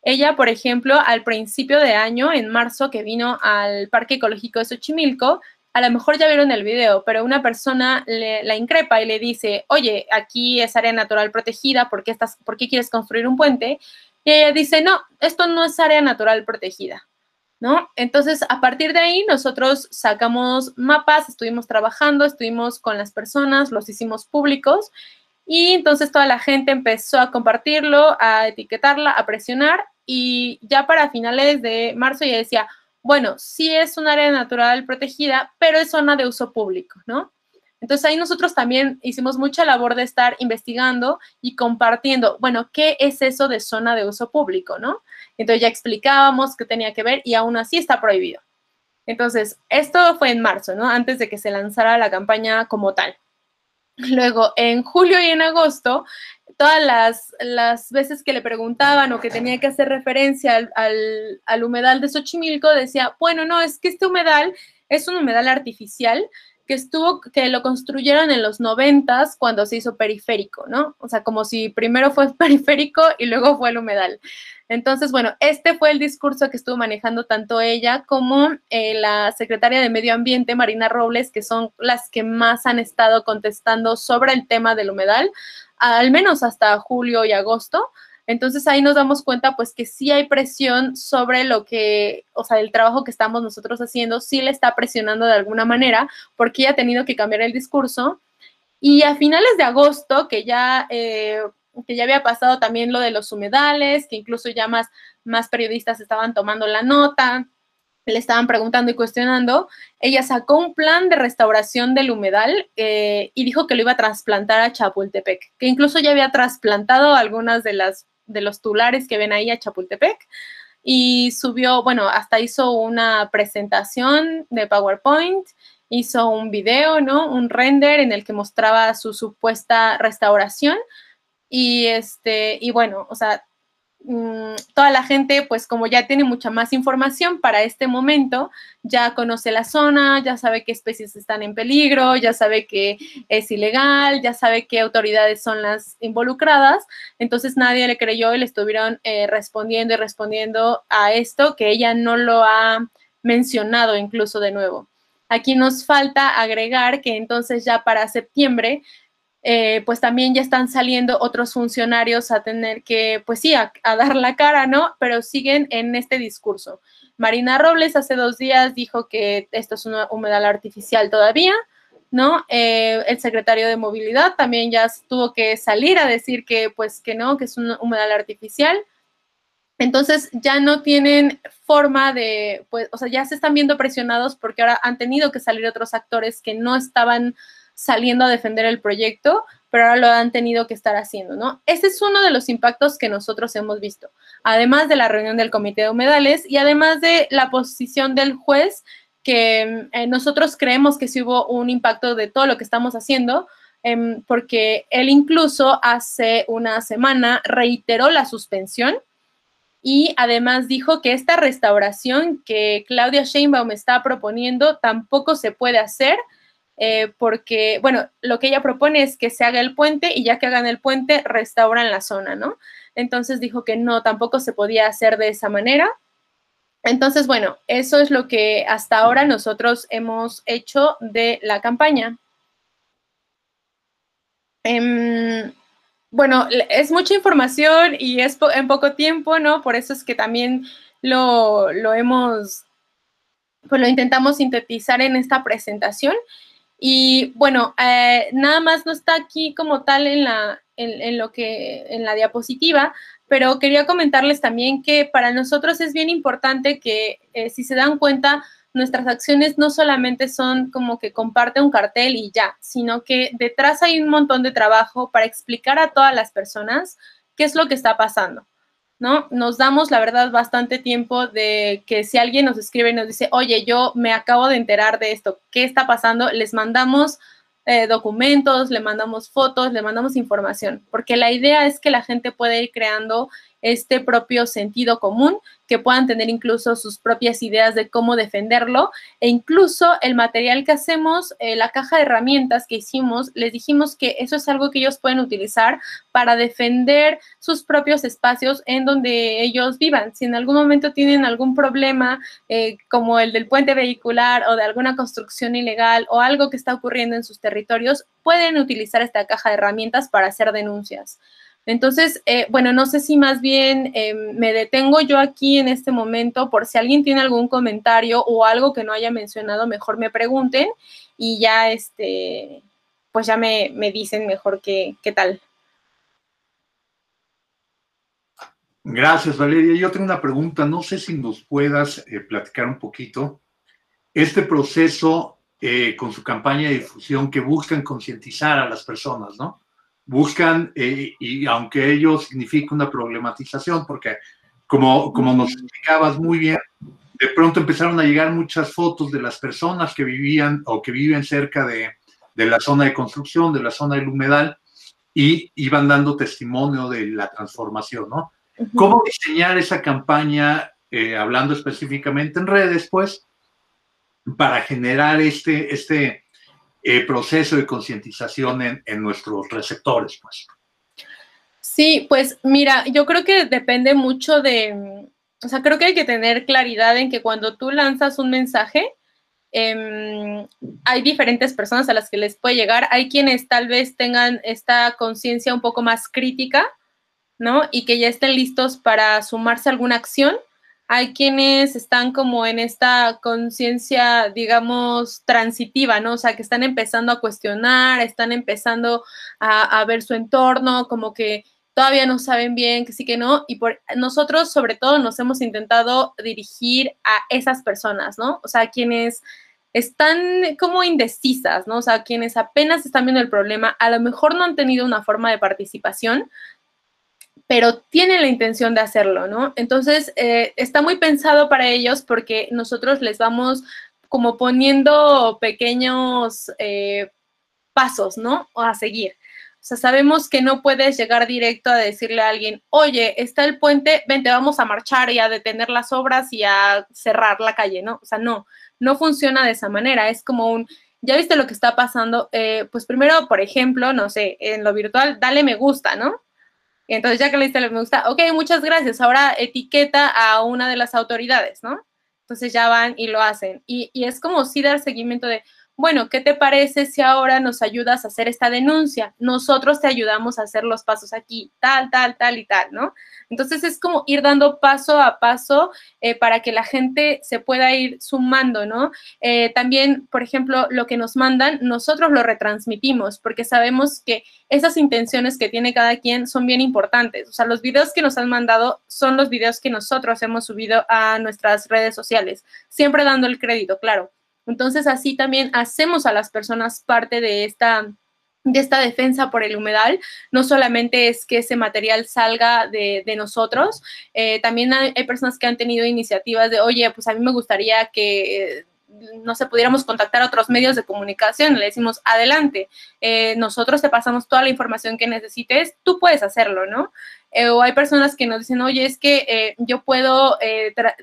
S1: Ella, por ejemplo, al principio de año, en marzo, que vino al Parque Ecológico de Xochimilco, a lo mejor ya vieron el video, pero una persona le, la increpa y le dice, oye, aquí es área natural protegida, ¿por qué, estás, ¿por qué quieres construir un puente? Y ella dice, no, esto no es área natural protegida, ¿no? Entonces, a partir de ahí, nosotros sacamos mapas, estuvimos trabajando, estuvimos con las personas, los hicimos públicos y entonces toda la gente empezó a compartirlo, a etiquetarla, a presionar y ya para finales de marzo ya decía, bueno, sí es un área natural protegida, pero es zona de uso público, ¿no? Entonces ahí nosotros también hicimos mucha labor de estar investigando y compartiendo, bueno, ¿qué es eso de zona de uso público, no? Entonces ya explicábamos qué tenía que ver y aún así está prohibido. Entonces, esto fue en marzo, ¿no? Antes de que se lanzara la campaña como tal. Luego, en julio y en agosto, todas las, las veces que le preguntaban o que tenía que hacer referencia al, al, al humedal de Xochimilco, decía, bueno, no, es que este humedal es un humedal artificial que estuvo, que lo construyeron en los noventas cuando se hizo periférico, ¿no? O sea, como si primero fue periférico y luego fue el humedal. Entonces, bueno, este fue el discurso que estuvo manejando tanto ella como eh, la secretaria de Medio Ambiente, Marina Robles, que son las que más han estado contestando sobre el tema del humedal, al menos hasta julio y agosto. Entonces ahí nos damos cuenta pues que sí hay presión sobre lo que, o sea, el trabajo que estamos nosotros haciendo, sí le está presionando de alguna manera porque ella ha tenido que cambiar el discurso. Y a finales de agosto, que ya, eh, que ya había pasado también lo de los humedales, que incluso ya más, más periodistas estaban tomando la nota, le estaban preguntando y cuestionando, ella sacó un plan de restauración del humedal eh, y dijo que lo iba a trasplantar a Chapultepec, que incluso ya había trasplantado algunas de las de los tulares que ven ahí a Chapultepec y subió, bueno, hasta hizo una presentación de PowerPoint, hizo un video, ¿no? Un render en el que mostraba su supuesta restauración y este, y bueno, o sea, Mm, toda la gente, pues como ya tiene mucha más información para este momento, ya conoce la zona, ya sabe qué especies están en peligro, ya sabe que es ilegal, ya sabe qué autoridades son las involucradas. Entonces nadie le creyó y le estuvieron eh, respondiendo y respondiendo a esto que ella no lo ha mencionado incluso de nuevo. Aquí nos falta agregar que entonces ya para septiembre eh, pues también ya están saliendo otros funcionarios a tener que, pues sí, a, dar la cara, ¿no? Pero siguen en este discurso. Marina Robles hace dos días dijo que esto es una humedal artificial todavía, ¿no? Eh, el secretario de Movilidad también ya tuvo que salir a decir que, pues, que no, que es una humedal artificial. Entonces ya no tienen forma de, pues, o sea, ya se están viendo presionados porque ahora han tenido que salir otros actores que no estaban saliendo a defender el proyecto, pero ahora lo han tenido que estar haciendo, ¿no? Ese es uno de los impactos que nosotros hemos visto, además de la reunión del comité de humedales y además de la posición del juez, que eh, nosotros creemos que sí hubo un impacto de todo lo que estamos haciendo, em, porque él incluso hace una semana reiteró la suspensión y además dijo que esta restauración que Claudia Sheinbaum está proponiendo tampoco se puede hacer eh, porque, bueno, lo que ella propone es que se haga el puente y ya que hagan el puente, restauran la zona, ¿no? Entonces dijo que no, tampoco se podía hacer de esa manera. Entonces, bueno, eso es lo que hasta ahora nosotros hemos hecho de la campaña. Em, bueno, es mucha información y es en poco tiempo, ¿no? Por eso es que también lo, lo hemos, pues lo intentamos sintetizar en esta presentación. Y bueno, eh, nada más no está aquí como tal en la, en, lo que, en la diapositiva, pero quería comentarles también que para nosotros es bien importante que eh, si se dan cuenta, nuestras acciones no solamente son como que comparte un cartel y ya, sino que detrás hay un montón de trabajo para explicar a todas las personas qué es lo que está pasando. ¿No? Nos damos, la verdad, bastante tiempo de que si alguien nos escribe y nos dice, oye, yo me acabo de enterar de esto, ¿qué está pasando? Les mandamos eh, documentos, le mandamos fotos, le mandamos información, porque la idea es que la gente pueda ir creando este propio sentido común, que puedan tener incluso sus propias ideas de cómo defenderlo e incluso el material que hacemos, eh, la caja de herramientas que hicimos, les dijimos que eso es algo que ellos pueden utilizar para defender sus propios espacios en donde ellos vivan. Si en algún momento tienen algún problema eh, como el del puente vehicular o de alguna construcción ilegal o algo que está ocurriendo en sus territorios, pueden utilizar esta caja de herramientas para hacer denuncias. Entonces, eh, bueno, no sé si más bien eh, me detengo yo aquí en este momento por si alguien tiene algún comentario o algo que no haya mencionado, mejor me pregunten y ya, este, pues ya me, dicen mejor qué, qué tal.
S2: Gracias, Valeria. Yo tengo una pregunta, no sé si nos puedas eh, platicar un poquito. Este proceso con su campaña de difusión que buscan concientizar a las personas, ¿no? Buscan, eh, y aunque ello significa una problematización, porque como, como nos explicabas muy bien, de pronto empezaron a llegar muchas fotos de las personas que vivían o que viven cerca de, de la zona de construcción, de la zona del humedal, y iban dando testimonio de la transformación, ¿no? ¿Cómo diseñar esa campaña, eh, hablando específicamente en redes, pues, para generar este, este, eh, proceso de concientización en, nuestros receptores, pues.
S1: Sí, pues mira, yo creo que depende mucho de, o sea, creo que hay que tener claridad en que cuando tú lanzas un mensaje, em, hay diferentes personas a las que les puede llegar. Hay quienes tal vez tengan esta conciencia un poco más crítica, ¿no? Y que ya estén listos para sumarse a alguna acción hay quienes están como en esta conciencia, digamos, transitiva, ¿no? O sea, que están empezando a cuestionar, están empezando a, ver su entorno, como que todavía no saben bien que sí que no, y por nosotros sobre todo nos hemos intentado dirigir a esas personas, ¿no? O sea, quienes están como indecisas, ¿no? O sea, quienes apenas están viendo el problema, a lo mejor no han tenido una forma de participación, pero tienen la intención de hacerlo, ¿no? Entonces, eh, está muy pensado para ellos porque nosotros les vamos como poniendo pequeños eh, pasos, ¿no? A seguir. O sea, sabemos que no puedes llegar directo a decirle a alguien, oye, está el puente, vente, vamos a marchar y a detener las obras y a cerrar la calle, ¿no? O sea, no, no funciona de esa manera. Es como un, ya viste lo que está pasando, eh, pues primero, por ejemplo, no sé, en lo virtual, dale me gusta, ¿no? Entonces, ya que le diste me gusta, ok, muchas gracias. Ahora etiqueta a una de las autoridades, ¿no? Entonces ya van y lo hacen. Y, y es como si dar seguimiento de, bueno, ¿qué te parece si ahora nos ayudas a hacer esta denuncia? Nosotros te ayudamos a hacer los pasos aquí, tal, tal, tal y tal, ¿no? Entonces es como ir dando paso a paso eh, para que la gente se pueda ir sumando, ¿no? Eh, también, por ejemplo, lo que nos mandan, nosotros lo retransmitimos porque sabemos que esas intenciones que tiene cada quien son bien importantes. O sea, los videos que nos han mandado son los videos que nosotros hemos subido a nuestras redes sociales, siempre dando el crédito, claro. Entonces, así también hacemos a las personas parte de esta de esta defensa por el humedal, no solamente es que ese material salga de, nosotros, eh, también hay, personas que han tenido iniciativas de, oye, pues a mí me gustaría que no sé, pudiéramos contactar a otros medios de comunicación, le decimos, adelante, eh, nosotros te pasamos toda la información que necesites, tú puedes hacerlo, ¿no? Eh, o hay personas que nos dicen, oye, es que eh, yo puedo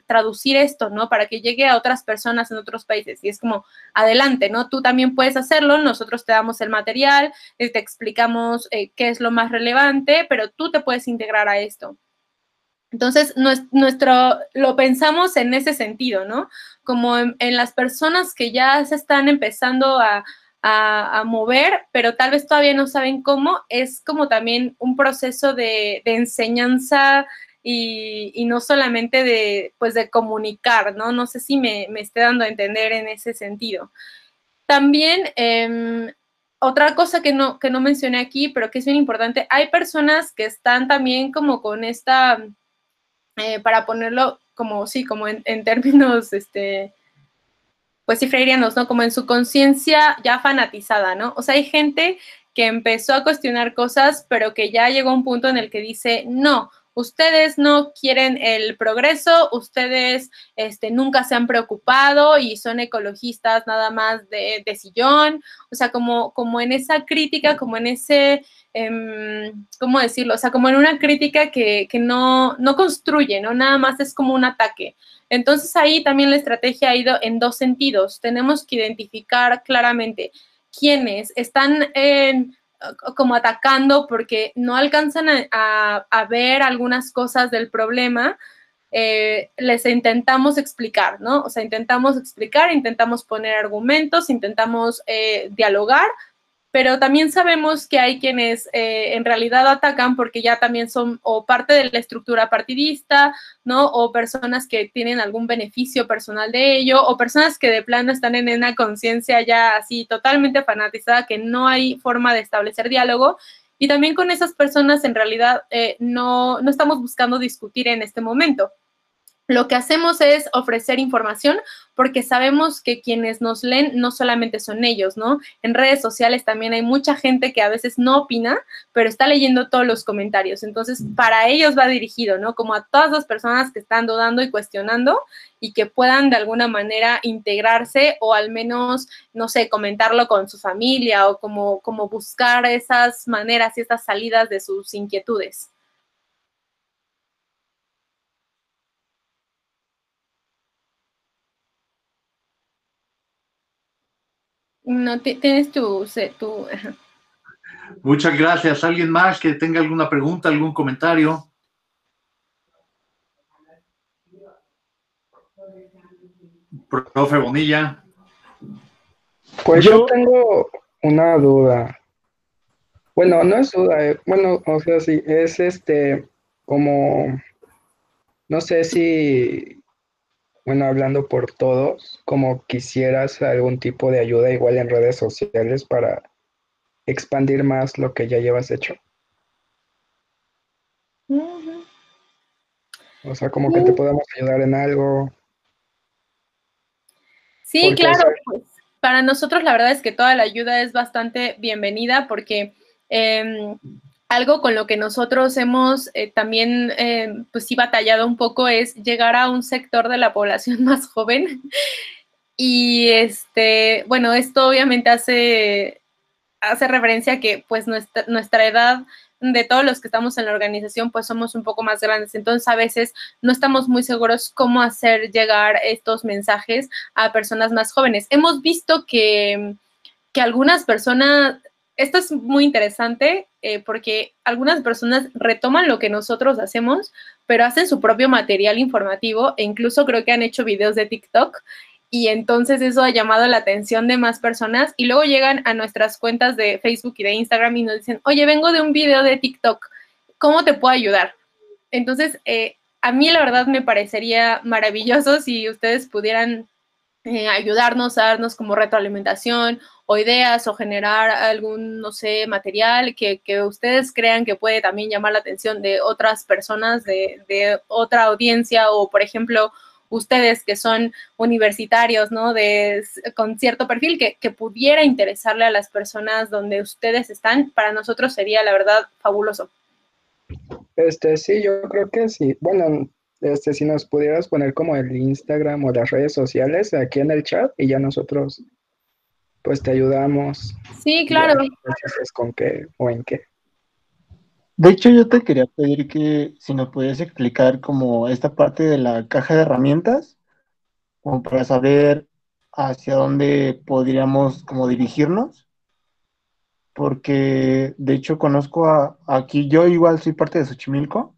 S1: traducir esto, ¿no? Para que llegue a otras personas en otros países. Y es como, adelante, ¿no? Tú también puedes hacerlo, nosotros te damos el material, te explicamos qué es lo más relevante, pero tú te puedes integrar a esto. Entonces, nuestro, lo pensamos en ese sentido, ¿no? Como en, las personas que ya se están empezando a, mover, pero tal vez todavía no saben cómo, es como también un proceso de, enseñanza y, no solamente de, pues, de comunicar, ¿no? No sé si me, me esté dando a entender en ese sentido. También, em, otra cosa que no, que no mencioné aquí, pero que es bien importante, hay personas que están también como con esta eh, para ponerlo como, sí, como en, términos, este, pues sí, freirianos, ¿no? Como en su conciencia ya fanatizada, ¿no? O sea, hay gente que empezó a cuestionar cosas, pero que ya llegó a un punto en el que dice, no, ustedes no quieren el progreso, ustedes este, nunca se han preocupado y son ecologistas nada más de, sillón, o sea, como, como en esa crítica, como en ese, em, ¿cómo decirlo? O sea, como en una crítica que, que no, no construye, ¿no? Nada más es como un ataque. Entonces ahí también la estrategia ha ido en dos sentidos. Tenemos que identificar claramente quiénes están como atacando porque no alcanzan a, ver algunas cosas del problema, eh, les intentamos explicar, ¿no? O sea, intentamos explicar, intentamos poner argumentos, intentamos eh, dialogar, pero también sabemos que hay quienes eh, en realidad atacan porque ya también son o parte de la estructura partidista, ¿no? O personas que tienen algún beneficio personal de ello, o personas que de plano están en una conciencia ya así totalmente fanatizada que no hay forma de establecer diálogo. Y también con esas personas en realidad eh, no, no estamos buscando discutir en este momento. Lo que hacemos es ofrecer información porque sabemos que quienes nos leen no solamente son ellos, ¿no? En redes sociales también hay mucha gente que a veces no opina, pero está leyendo todos los comentarios. Entonces, para ellos va dirigido, ¿no? Como a todas las personas que están dudando y cuestionando y que puedan de alguna manera integrarse o al menos, no sé, comentarlo con su familia o como, como buscar esas maneras y esas salidas de sus inquietudes. No, tienes tu... tu
S2: Muchas gracias. ¿Alguien más que tenga alguna pregunta, algún comentario? Profe Bonilla.
S4: Pues yo tengo una duda. Bueno, no es duda, eh, bueno, o sea, sí, es este, como, no sé si bueno, hablando por todos, como quisieras algún tipo de ayuda igual en redes sociales para expandir más lo que ya llevas hecho. O sea, como que te podamos ayudar en algo.
S1: Sí, claro, pues para nosotros la verdad es que toda la ayuda es bastante bienvenida porque em, algo con lo que nosotros hemos eh, también, eh, pues sí, batallado un poco es llegar a un sector de la población más joven. Y este, bueno, esto obviamente hace, hace referencia a que pues nuestra, nuestra edad de todos los que estamos en la organización, pues somos un poco más grandes. Entonces, a veces no estamos muy seguros cómo hacer llegar estos mensajes a personas más jóvenes. Hemos visto que, que algunas personas esto es muy interesante eh, porque algunas personas retoman lo que nosotros hacemos, pero hacen su propio material informativo e incluso creo que han hecho videos de TikTok y entonces eso ha llamado la atención de más personas y luego llegan a nuestras cuentas de Facebook y de Instagram y nos dicen, oye, vengo de un video de TikTok, ¿cómo te puedo ayudar? Entonces, eh, a mí la verdad me parecería maravilloso si ustedes pudieran eh, ayudarnos a darnos como retroalimentación o ideas o generar algún, no sé, material que, ustedes crean que puede también llamar la atención de otras personas, de, otra audiencia o, por ejemplo, ustedes que son universitarios, ¿no? De, con cierto perfil que, que, pudiera interesarle a las personas donde ustedes están, para nosotros sería, la verdad, fabuloso.
S4: Este, sí, yo creo que sí. Bueno, este, si nos pudieras poner como el Instagram o las redes sociales aquí en el chat y ya nosotros pues te ayudamos.
S1: Sí, claro.
S4: Es con qué o en qué.
S5: De hecho, yo te quería pedir que si nos pudieras explicar como esta parte de la caja de herramientas, como para saber hacia dónde podríamos como dirigirnos, porque de hecho conozco a, aquí, yo igual soy parte de Xochimilco,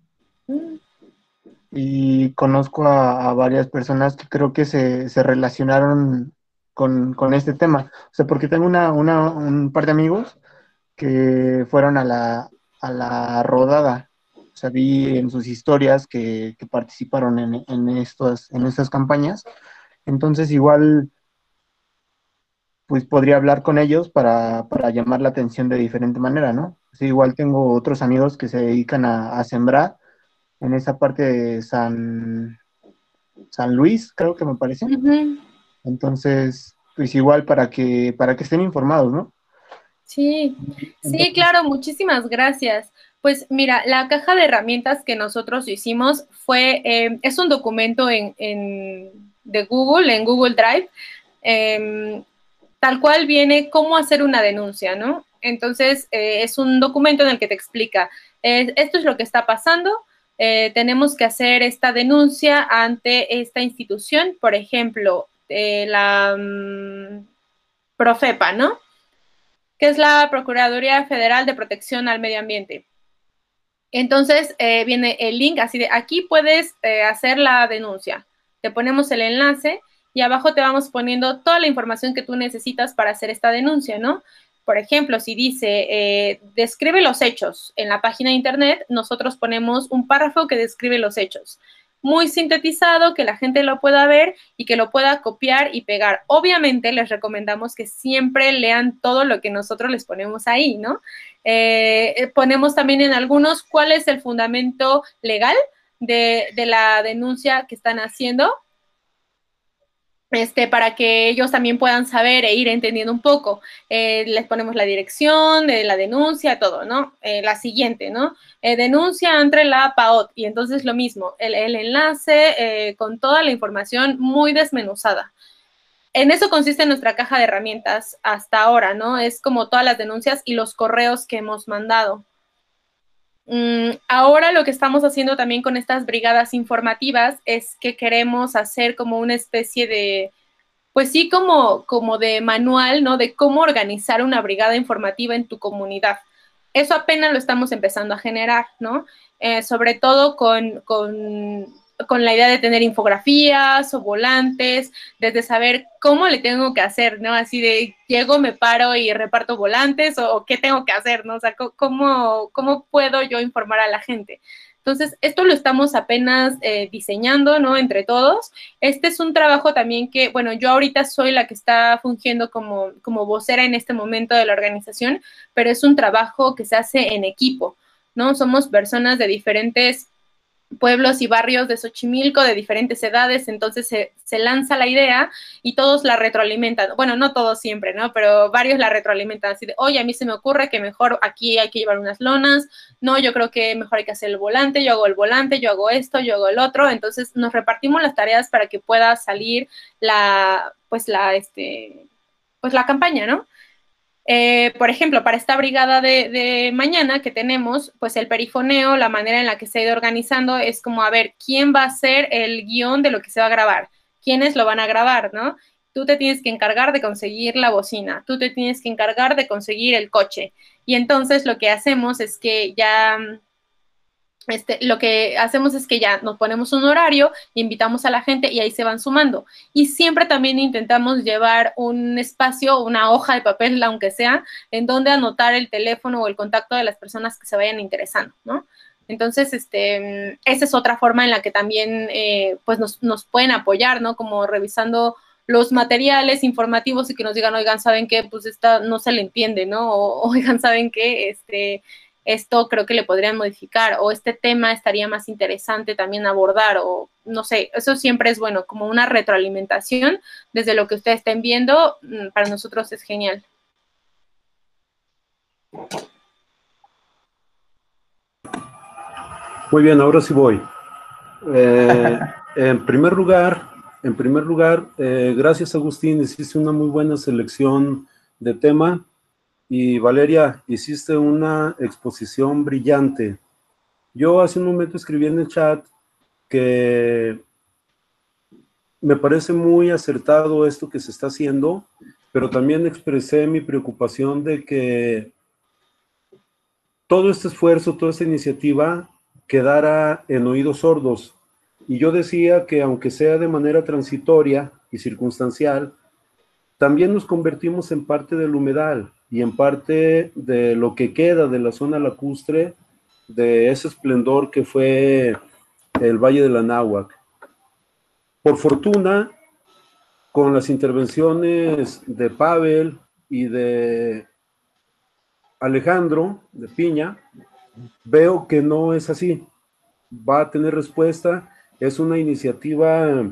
S5: y conozco a, varias personas que creo que se, relacionaron con, este tema. O sea, porque tengo una, un par de amigos que fueron a la, a la rodada. O sea, vi en sus historias que, participaron en, en, estos, en estas campañas. Entonces, igual, pues podría hablar con ellos para, llamar la atención de diferente manera, ¿no? igual tengo otros amigos que se dedican a sembrar en esa parte de San, San Luis, creo que me parece. Entonces, pues igual para que, para que estén informados, ¿no?
S1: Sí, sí, claro, muchísimas gracias. Pues mira, la caja de herramientas que nosotros hicimos fue, eh, es un documento en, de Google, en Google Drive, em, tal cual viene cómo hacer una denuncia, ¿no? Entonces, eh, es un documento en el que te explica, esto es lo que está pasando, eh, tenemos que hacer esta denuncia ante esta institución, por ejemplo, la mm, Profepa, ¿no? Que es la Procuraduría Federal de Protección al Medio Ambiente. Entonces, eh, viene el link así de aquí puedes hacer la denuncia. Te ponemos el enlace y abajo te vamos poniendo toda la información que tú necesitas para hacer esta denuncia, ¿no? Por ejemplo, si dice, eh, describe los hechos en la página de internet, nosotros ponemos un párrafo que describe los hechos. Muy sintetizado, que la gente lo pueda ver y que lo pueda copiar y pegar. Obviamente les recomendamos que siempre lean todo lo que nosotros les ponemos ahí, ¿no? Eh, ponemos también en algunos cuál es el fundamento legal de, de la denuncia que están haciendo este, para que ellos también puedan saber e ir entendiendo un poco. Eh, les ponemos la dirección de la denuncia, todo, ¿no? Eh, la siguiente, ¿no? Eh, denuncia entre la PAOT y entonces lo mismo, el, el enlace con toda la información muy desmenuzada. En eso consiste nuestra caja de herramientas hasta ahora, ¿no? Es como todas las denuncias y los correos que hemos mandado. Mm, ahora lo que estamos haciendo también con estas brigadas informativas es que queremos hacer como una especie de, pues sí, como, como de manual, ¿no? De cómo organizar una brigada informativa en tu comunidad. Eso apenas lo estamos empezando a generar, ¿no? Eh, sobre todo con, con con la idea de tener infografías o volantes, desde saber cómo le tengo que hacer, ¿no? Así de llego, me paro y reparto volantes o, qué tengo que hacer, ¿no? O sea, cómo, cómo puedo yo informar a la gente. Entonces, esto lo estamos apenas eh, diseñando, ¿no? Entre todos. Este es un trabajo también que, bueno, yo ahorita soy la que está fungiendo como, como vocera en este momento de la organización, pero es un trabajo que se hace en equipo, ¿no? Somos personas de diferentes pueblos y barrios de Xochimilco de diferentes edades, entonces se, lanza la idea y todos la retroalimentan. Bueno, no todos siempre, ¿no? Pero varios la retroalimentan así de, oye, a mí se me ocurre que mejor aquí hay que llevar unas lonas, no, yo creo que mejor hay que hacer el volante, yo hago el volante, yo hago esto, yo hago el otro, entonces nos repartimos las tareas para que pueda salir la, pues la, este, pues la campaña, ¿no? Eh, por ejemplo, para esta brigada de, mañana que tenemos, pues el perifoneo, la manera en la que se ha ido organizando es como, a ver, ¿quién va a ser el guion de lo que se va a grabar? ¿Quiénes lo van a grabar, no? Tú te tienes que encargar de conseguir la bocina, tú te tienes que encargar de conseguir el coche. Y entonces lo que hacemos es que ya este, lo que hacemos es que ya nos ponemos un horario, invitamos a la gente y ahí se van sumando. Y siempre también intentamos llevar un espacio, una hoja de papel, aunque sea, en donde anotar el teléfono o el contacto de las personas que se vayan interesando, ¿no? Entonces, este, esa es otra forma en la que también eh, pues nos, nos, pueden apoyar, ¿no? Como revisando los materiales informativos y que nos digan, oigan, ¿saben qué? Pues esta no se le entiende, ¿no? Oigan, ¿saben qué? Este, esto creo que le podrían modificar o este tema estaría más interesante también abordar o no sé, eso siempre es bueno, como una retroalimentación desde lo que ustedes estén viendo, mm, para nosotros es genial.
S6: Muy bien, ahora sí voy. Eh, en primer lugar, en primer lugar, eh, gracias Agustín, hiciste una muy buena selección de tema. Y Valeria, hiciste una exposición brillante. Yo hace un momento escribí en el chat que me parece muy acertado esto que se está haciendo, pero también expresé mi preocupación de que todo este esfuerzo, toda esta iniciativa quedara en oídos sordos. Y yo decía que aunque sea de manera transitoria y circunstancial, también nos convertimos en parte del humedal y en parte de lo que queda de la zona lacustre, de ese esplendor que fue el Valle de la Náhuac. Por fortuna, con las intervenciones de Pavel y de Alejandro de Piña, veo que no es así. Va a tener respuesta. Es una iniciativa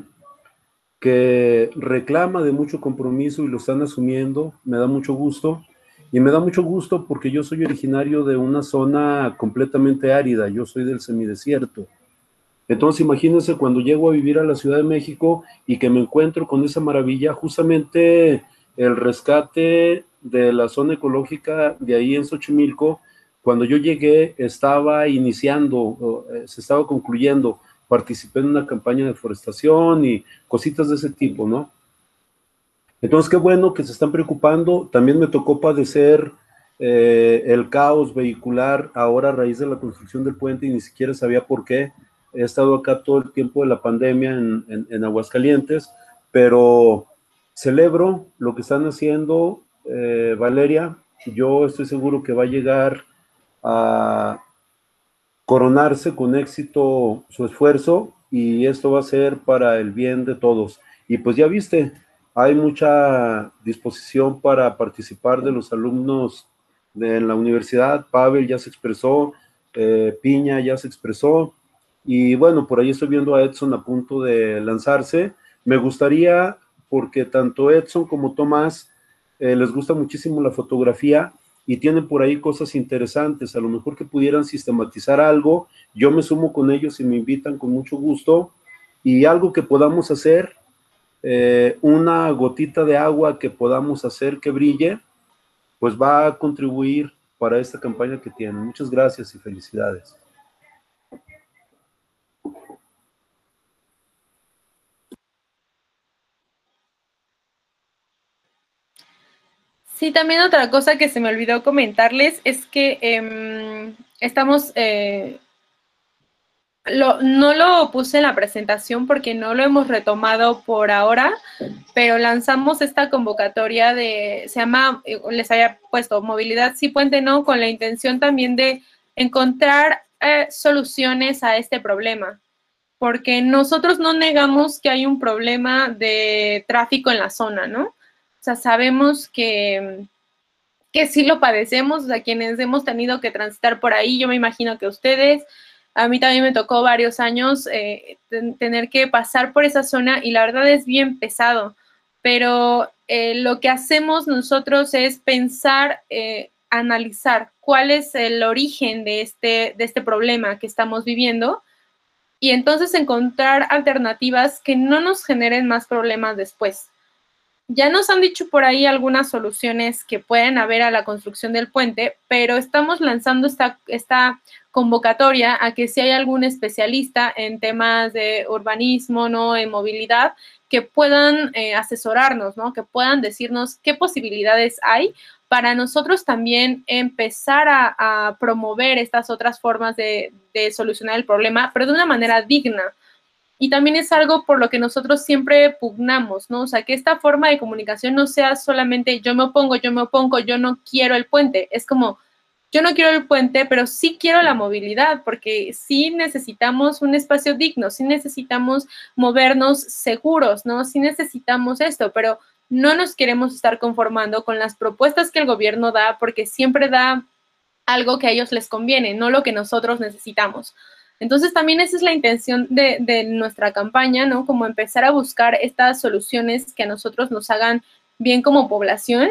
S6: que reclama de mucho compromiso y lo están asumiendo. Me da mucho gusto Y me da mucho gusto porque yo soy originario de una zona completamente árida, yo soy del semidesierto. Entonces imagínense cuando llego a vivir a la Ciudad de México y que me encuentro con esa maravilla, justamente el rescate de la zona ecológica de ahí en Xochimilco, cuando yo llegué estaba iniciando, eh, se estaba concluyendo, participé en una campaña de forestación y cositas de ese tipo, ¿no? Entonces, qué bueno que se están preocupando. También me tocó padecer eh, el caos vehicular ahora a raíz de la construcción del puente y ni siquiera sabía por qué. He estado acá todo el tiempo de la pandemia en, Aguascalientes, pero celebro lo que están haciendo, eh, Valeria. Yo estoy seguro que va a llegar a coronarse con éxito su esfuerzo y esto va a ser para el bien de todos. Y pues ya viste, hay mucha disposición para participar de los alumnos de la universidad. Pavel ya se expresó, eh, Piña ya se expresó. Y bueno, por ahí estoy viendo a Edson a punto de lanzarse. Me gustaría, porque tanto Edson como Tomás eh, les gusta muchísimo la fotografía y tienen por ahí cosas interesantes. A lo mejor que pudieran sistematizar algo. Yo me sumo con ellos y me invitan con mucho gusto. Y algo que podamos hacer eh, una gotita de agua que podamos hacer que brille, pues va a contribuir para esta campaña que tienen. Muchas gracias y felicidades.
S1: Sí, también otra cosa que se me olvidó comentarles es que em, estamos eh, no lo puse en la presentación porque no lo hemos retomado por ahora, pero lanzamos esta convocatoria de, se llama, eh, les haya puesto Movilidad Sí Puente No, con la intención también de encontrar eh, soluciones a este problema, porque nosotros no negamos que hay un problema de tráfico en la zona, ¿no? O sea, sabemos que, que sí lo padecemos, o sea, quienes hemos tenido que transitar por ahí, yo me imagino que ustedes, a mí también me tocó varios años eh, tener que pasar por esa zona y la verdad es bien pesado, pero eh, lo que hacemos nosotros es pensar, eh, analizar cuál es el origen de este, de este problema que estamos viviendo y entonces encontrar alternativas que no nos generen más problemas después. Ya nos han dicho por ahí algunas soluciones que pueden haber a la construcción del puente, pero estamos lanzando esta, esta convocatoria a que si hay algún especialista en temas de urbanismo, ¿no? En movilidad, que puedan eh, asesorarnos, ¿no? Que puedan decirnos qué posibilidades hay para nosotros también empezar a, promover estas otras formas de, de solucionar el problema, pero de una manera digna y también es algo por lo que nosotros siempre pugnamos, ¿no? O sea, que esta forma de comunicación no sea solamente yo me opongo, yo me opongo, yo no quiero el puente. Es como, yo no quiero el puente, pero sí quiero la movilidad, porque sí necesitamos un espacio digno, sí necesitamos movernos seguros, ¿no? Sí necesitamos esto, pero no nos queremos estar conformando con las propuestas que el gobierno da, porque siempre da algo que a ellos les conviene, no lo que nosotros necesitamos. Entonces también esa es la intención de, nuestra campaña, ¿no? Como empezar a buscar estas soluciones que a nosotros nos hagan bien como población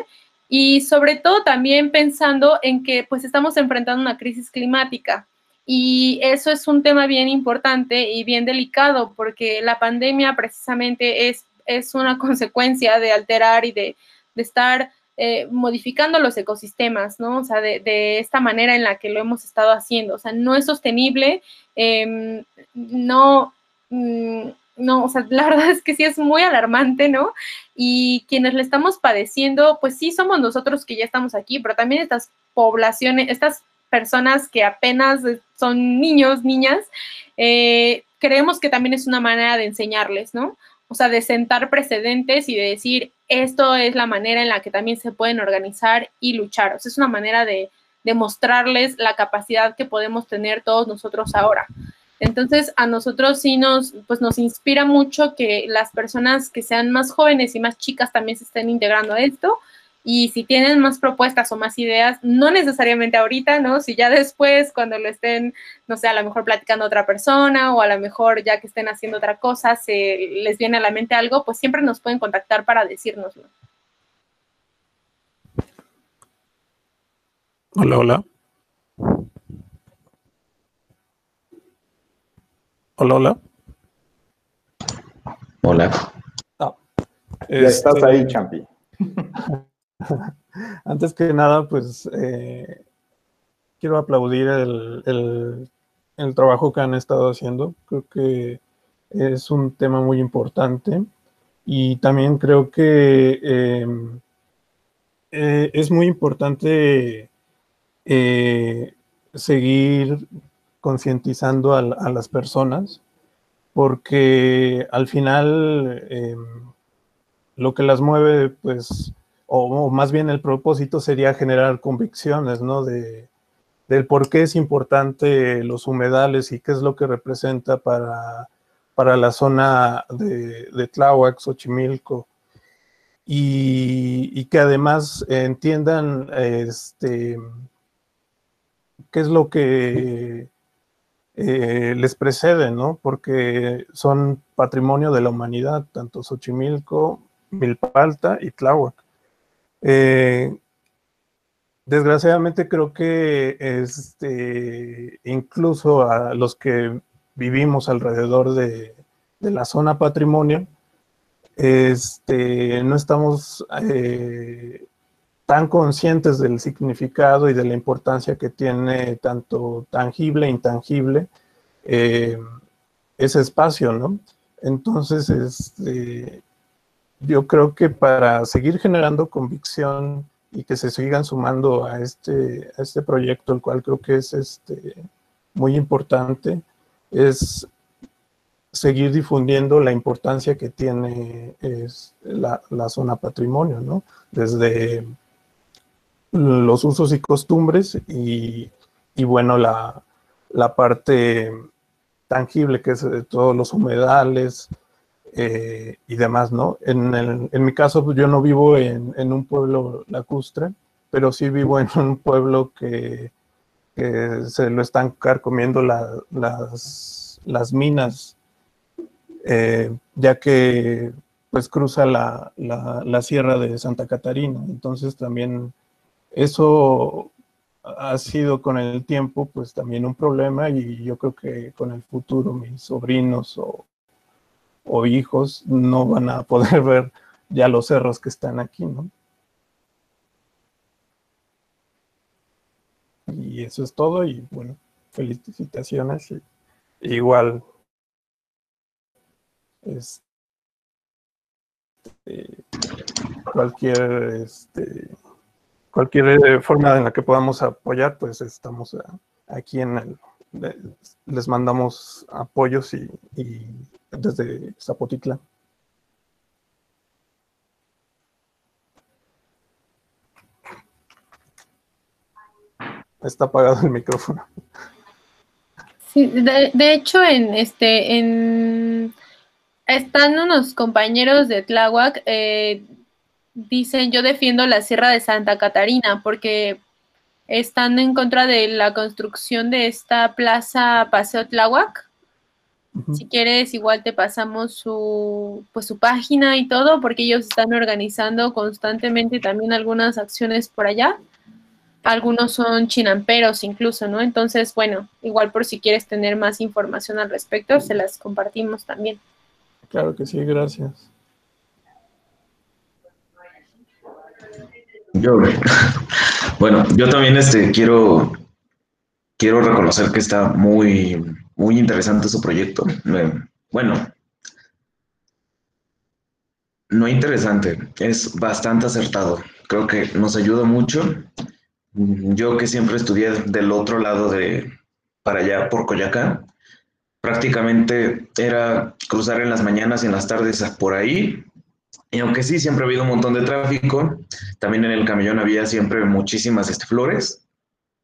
S1: y sobre todo también pensando en que pues estamos enfrentando una crisis climática y eso es un tema bien importante y bien delicado porque la pandemia precisamente es, es una consecuencia de alterar y de, de estar eh, modificando los ecosistemas, ¿no? O sea, de, esta manera en la que lo hemos estado haciendo. O sea, no es sostenible, em, no, mm, no, o sea, la verdad es que sí es muy alarmante, ¿no? Y quienes le estamos padeciendo, pues sí somos nosotros que ya estamos aquí, pero también estas poblaciones, estas personas que apenas son niños, niñas, eh, creemos que también es una manera de enseñarles, ¿no? O sea, de sentar precedentes y de decir, esto es la manera en la que también se pueden organizar y luchar. O sea, es una manera de, mostrarles la capacidad que podemos tener todos nosotros ahora. Entonces, a nosotros sí nos, pues nos inspira mucho que las personas que sean más jóvenes y más chicas también se estén integrando a esto y si tienen más propuestas o más ideas, no necesariamente ahorita, ¿no? Si ya después, cuando lo estén, no sé, a lo mejor platicando a otra persona o a lo mejor ya que estén haciendo otra cosa, se les viene a la mente algo, pues siempre nos pueden contactar para decírnoslo.
S7: Hola, hola. Hola, hola.
S3: Hola.
S7: Ah,
S8: Ya estás
S7: este,
S8: ahí, Champi.
S7: Antes que nada, pues eh, quiero aplaudir el, el- trabajo que han estado haciendo. Creo que es un tema muy importante y también creo que eh, eh, es muy importante eh, seguir concientizando a, la- a las personas porque al final eh, lo que las mueve, pues, o, más bien el propósito sería generar convicciones, ¿no? De, del por qué es importante los humedales y qué es lo que representa para, para la zona de, de Tláhuac, Xochimilco. Y, y que además entiendan este, qué es lo que eh, les precede, ¿no? Porque son patrimonio de la humanidad, tanto Xochimilco, Milpalta y Tláhuac. Eh, desgraciadamente creo que este, incluso a los que vivimos alrededor de, la zona patrimonio, este, no estamos eh, tan conscientes del significado y de la importancia que tiene tanto tangible e intangible eh, ese espacio, ¿no? Entonces, este, yo creo que para seguir generando convicción y que se sigan sumando a este, este proyecto, el cual creo que es este, muy importante, es seguir difundiendo la importancia que tiene es, la, la zona patrimonio, ¿no? Desde los usos y costumbres y, y bueno, la, la, parte tangible que es de todos los humedales eh, y demás, ¿no? En, el, en mi caso, pues, yo no vivo en, en, un pueblo lacustre, pero sí vivo en un pueblo que, que se lo están carcomiendo la, las, las minas, eh, ya que pues cruza la, la, la sierra de Santa Catarina, entonces también eso ha sido con el tiempo pues también un problema y yo creo que con el futuro mis sobrinos o, o, hijos no van a poder ver ya los cerros que están aquí, ¿no? Y eso es todo y bueno, felicitaciones y igual este, cualquier este, cualquier forma en la que podamos apoyar, pues estamos aquí en el, les mandamos apoyos y, desde Zapotitlán. Está apagado el micrófono.
S1: Sí, de, de hecho, en este, en están unos compañeros de Tláhuac, eh, dicen yo defiendo la Sierra de Santa Catarina porque están en contra de la construcción de esta plaza Paseo Tláhuac. Uh -huh. Si quieres, igual te pasamos su, pues, su página y todo, porque ellos están organizando constantemente también algunas acciones por allá. Algunos son chinamperos incluso, ¿no? Entonces, bueno, igual por si quieres tener más información al respecto, se las compartimos también.
S7: Claro que sí, gracias.
S3: Yo, bueno, yo también este, quiero, quiero reconocer que está muy, muy interesante su proyecto. Bueno, no interesante, es bastante acertado. Creo que nos ayuda mucho. Yo que siempre estudié del otro lado de, para allá, por Coyacán, prácticamente era cruzar en las mañanas y en las tardes por ahí. Y aunque sí, siempre ha habido un montón de tráfico, también en el camellón había siempre muchísimas este, flores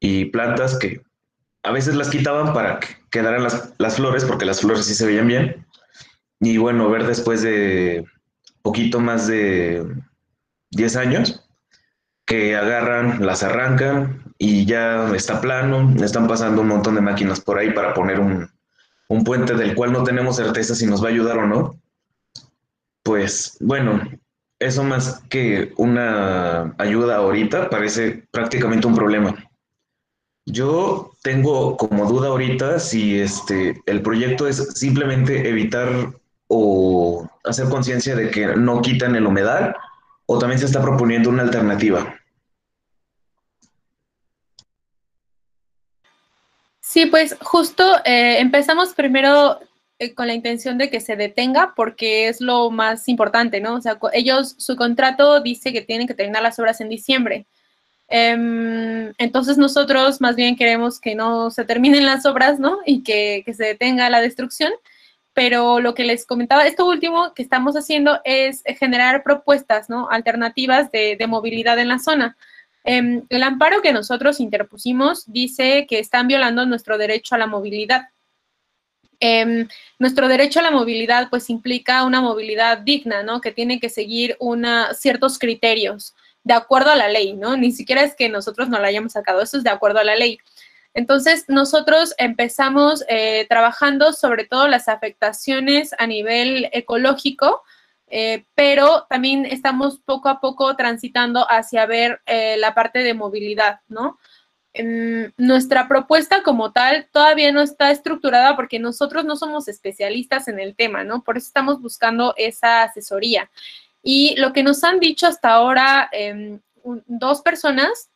S3: y plantas que a veces las quitaban para que quedaran las, las flores, porque las flores sí se veían bien. Y bueno, ver después de poquito más de 10 años, que agarran, las arrancan y ya está plano, están pasando un montón de máquinas por ahí para poner un, un puente del cual no tenemos certeza si nos va a ayudar o no. Pues bueno, eso más que una ayuda ahorita parece prácticamente un problema. Yo tengo como duda ahorita si este el proyecto es simplemente evitar o hacer conciencia de que no quitan el humedal o también se está proponiendo una alternativa.
S1: Sí, pues justo eh, empezamos primero con la intención de que se detenga porque es lo más importante, ¿no? O sea, ellos, su contrato dice que tienen que terminar las obras en diciembre. Em, entonces nosotros más bien queremos que no se terminen las obras, ¿no? Y que, se detenga la destrucción. Pero lo que les comentaba, esto último que estamos haciendo es generar propuestas, ¿no? Alternativas de, movilidad en la zona. Em, el amparo que nosotros interpusimos dice que están violando nuestro derecho a la movilidad. Em, nuestro derecho a la movilidad pues implica una movilidad digna, ¿no? Que tiene que seguir una, ciertos criterios de acuerdo a la ley, ¿no? Ni siquiera es que nosotros no la hayamos sacado, eso es de acuerdo a la ley. Entonces, nosotros empezamos eh, trabajando sobre todo las afectaciones a nivel ecológico, eh, pero también estamos poco a poco transitando hacia ver eh, la parte de movilidad, ¿no? Nuestra propuesta como tal todavía no está estructurada porque nosotros no somos especialistas en el tema, ¿no? Por eso estamos buscando esa asesoría. Y lo que nos han dicho hasta ahora em, dos personas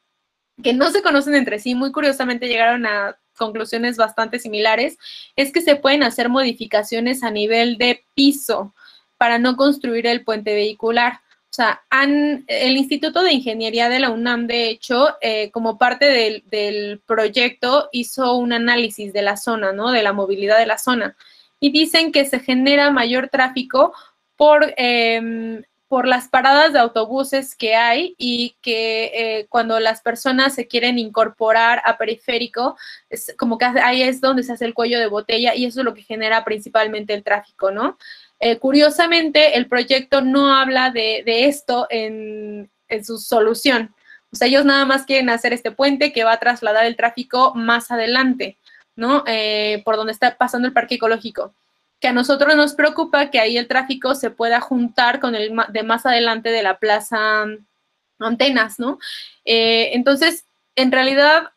S1: que no se conocen entre sí, muy curiosamente llegaron a conclusiones bastante similares, es que se pueden hacer modificaciones a nivel de piso para no construir el puente vehicular. O sea, el Instituto de Ingeniería de la UNAM, de hecho, eh, como parte del, del, proyecto, hizo un análisis de la zona, ¿no? De la movilidad de la zona. Y dicen que se genera mayor tráfico por eh, por las paradas de autobuses que hay y que eh, cuando las personas se quieren incorporar a periférico, es como que ahí es donde se hace el cuello de botella y eso es lo que genera principalmente el tráfico, ¿no? Eh, curiosamente, el proyecto no habla de, esto en, su solución. O sea, ellos nada más quieren hacer este puente que va a trasladar el tráfico más adelante, ¿no? Eh, por donde está pasando el parque ecológico que a nosotros nos preocupa que ahí el tráfico se pueda juntar con el de más adelante de la plaza Antenas, ¿no? Eh, entonces, en realidad,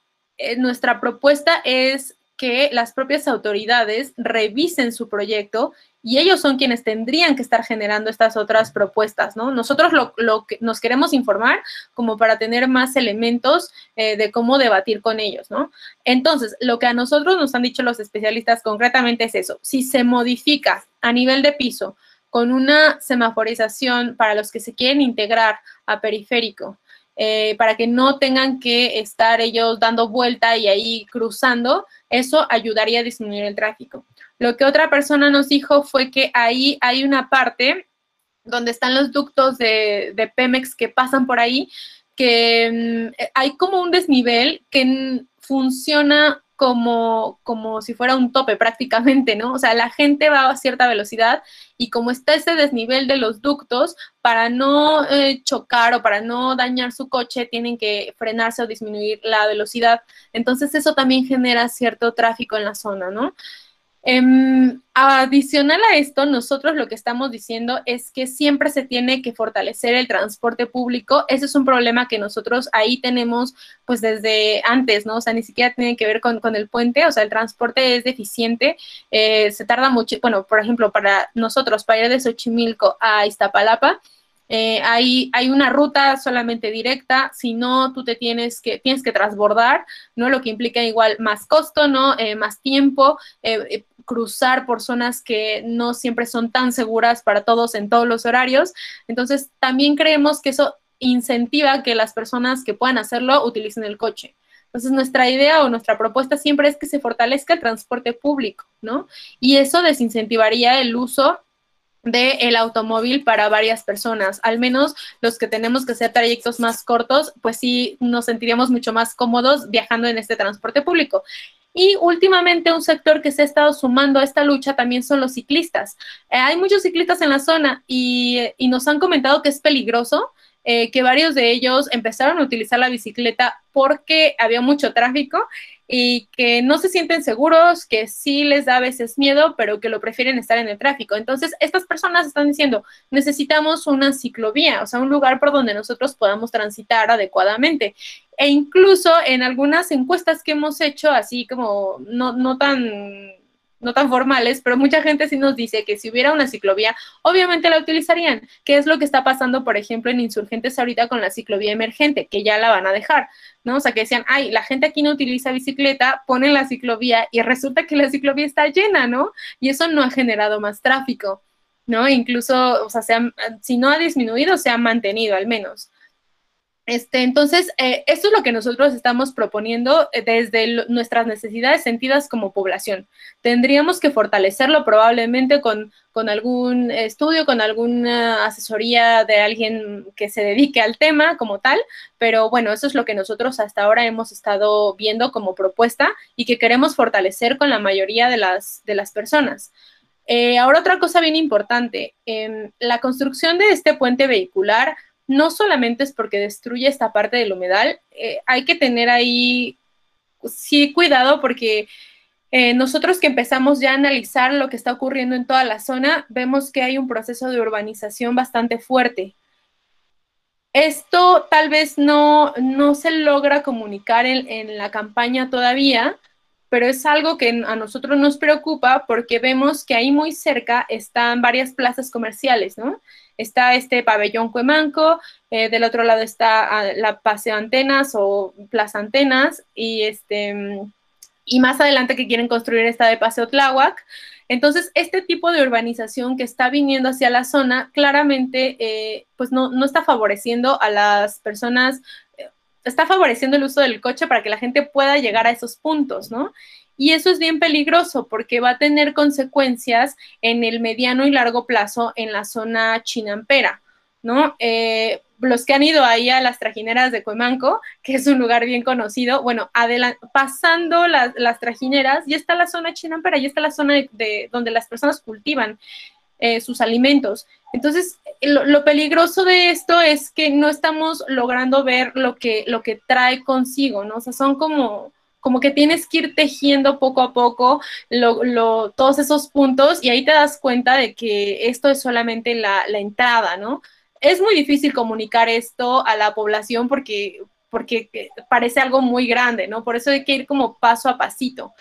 S1: nuestra propuesta es que las propias autoridades revisen su proyecto y ellos son quienes tendrían que estar generando estas otras propuestas, ¿no? Nosotros lo, que nos queremos informar como para tener más elementos eh, de cómo debatir con ellos, ¿no? Entonces, lo que a nosotros nos han dicho los especialistas concretamente es eso. Si se modifica a nivel de piso con una semaforización para los que se quieren integrar a periférico, eh, para que no tengan que estar ellos dando vuelta y ahí cruzando, eso ayudaría a disminuir el tráfico. Lo que otra persona nos dijo fue que ahí hay una parte donde están los ductos de, Pemex que pasan por ahí, que mm, hay como un desnivel que funciona como, como si fuera un tope prácticamente, ¿no? O sea, la gente va a cierta velocidad y como está ese desnivel de los ductos, para no eh, chocar o para no dañar su coche, tienen que frenarse o disminuir la velocidad. Entonces eso también genera cierto tráfico en la zona, ¿no? Em, adicional a esto, nosotros lo que estamos diciendo es que siempre se tiene que fortalecer el transporte público. Ese es un problema que nosotros ahí tenemos pues desde antes, ¿no? O sea, ni siquiera tiene que ver con, el puente, o sea, el transporte es deficiente, eh, se tarda mucho, bueno, por ejemplo, para nosotros, para ir de Xochimilco a Iztapalapa, eh, hay, hay, una ruta solamente directa, si no, tú te tienes que, tienes que transbordar, ¿no? Lo que implica igual más costo, ¿no? Eh, más tiempo, eh, cruzar por zonas que no siempre son tan seguras para todos en todos los horarios. Entonces, también creemos que eso incentiva que las personas que puedan hacerlo utilicen el coche. Entonces, nuestra idea o nuestra propuesta siempre es que se fortalezca el transporte público, ¿no? Y eso desincentivaría el uso del automóvil para varias personas, al menos los que tenemos que hacer trayectos más cortos, pues sí nos sentiríamos mucho más cómodos viajando en este transporte público. Y últimamente un sector que se ha estado sumando a esta lucha también son los ciclistas. Eh, hay muchos ciclistas en la zona y, nos han comentado que es peligroso, eh, que varios de ellos empezaron a utilizar la bicicleta porque había mucho tráfico y que no se sienten seguros, que sí les da a veces miedo, pero que lo prefieren estar en el tráfico. Entonces, estas personas están diciendo, necesitamos una ciclovía, o sea, un lugar por donde nosotros podamos transitar adecuadamente. E incluso en algunas encuestas que hemos hecho, así como no, no tan no tan formales, pero mucha gente sí nos dice que si hubiera una ciclovía, obviamente la utilizarían. ¿Qué es lo que está pasando, por ejemplo, en Insurgentes ahorita con la ciclovía emergente? Que ya la van a dejar, ¿no? O sea, que decían, ay, la gente aquí no utiliza bicicleta, ponen la ciclovía y resulta que la ciclovía está llena, ¿no? Y eso no ha generado más tráfico, ¿no? Incluso, o sea, si no ha disminuido, se ha mantenido al menos. Este, entonces, eh, esto es lo que nosotros estamos proponiendo eh, desde nuestras necesidades sentidas como población. Tendríamos que fortalecerlo probablemente con, algún estudio, con alguna asesoría de alguien que se dedique al tema como tal, pero bueno, eso es lo que nosotros hasta ahora hemos estado viendo como propuesta y que queremos fortalecer con la mayoría de las, personas. Eh, ahora otra cosa bien importante, en la construcción de este puente vehicular no solamente es porque destruye esta parte del humedal, eh, hay que tener ahí, sí, cuidado porque eh, nosotros que empezamos ya a analizar lo que está ocurriendo en toda la zona, vemos que hay un proceso de urbanización bastante fuerte. Esto tal vez no, no se logra comunicar en, en la campaña todavía, pero es algo que a nosotros nos preocupa porque vemos que ahí muy cerca están varias plazas comerciales, ¿no? está este pabellón Cuemanco, eh, del otro lado está ah, la Paseo Antenas o Plaza Antenas, y, este, y más adelante que quieren construir esta de Paseo Tláhuac. Entonces, este tipo de urbanización que está viniendo hacia la zona, claramente, eh, pues no, no, está favoreciendo a las personas, está favoreciendo el uso del coche para que la gente pueda llegar a esos puntos, ¿no? Y eso es bien peligroso porque va a tener consecuencias en el mediano y largo plazo en la zona chinampera, ¿no? Eh, los que han ido ahí a las trajineras de Cuemanco, que es un lugar bien conocido, bueno, pasando las, trajineras, ya está la zona chinampera, ya está la zona de, donde las personas cultivan eh, sus alimentos. Entonces, lo, lo, peligroso de esto es que no estamos logrando ver lo que, lo que trae consigo, ¿no? O sea, son como como que tienes que ir tejiendo poco a poco todos esos puntos y ahí te das cuenta de que esto es solamente la, entrada, ¿no? Es muy difícil comunicar esto a la población porque, porque parece algo muy grande, ¿no? Por eso hay que ir como paso a pasito.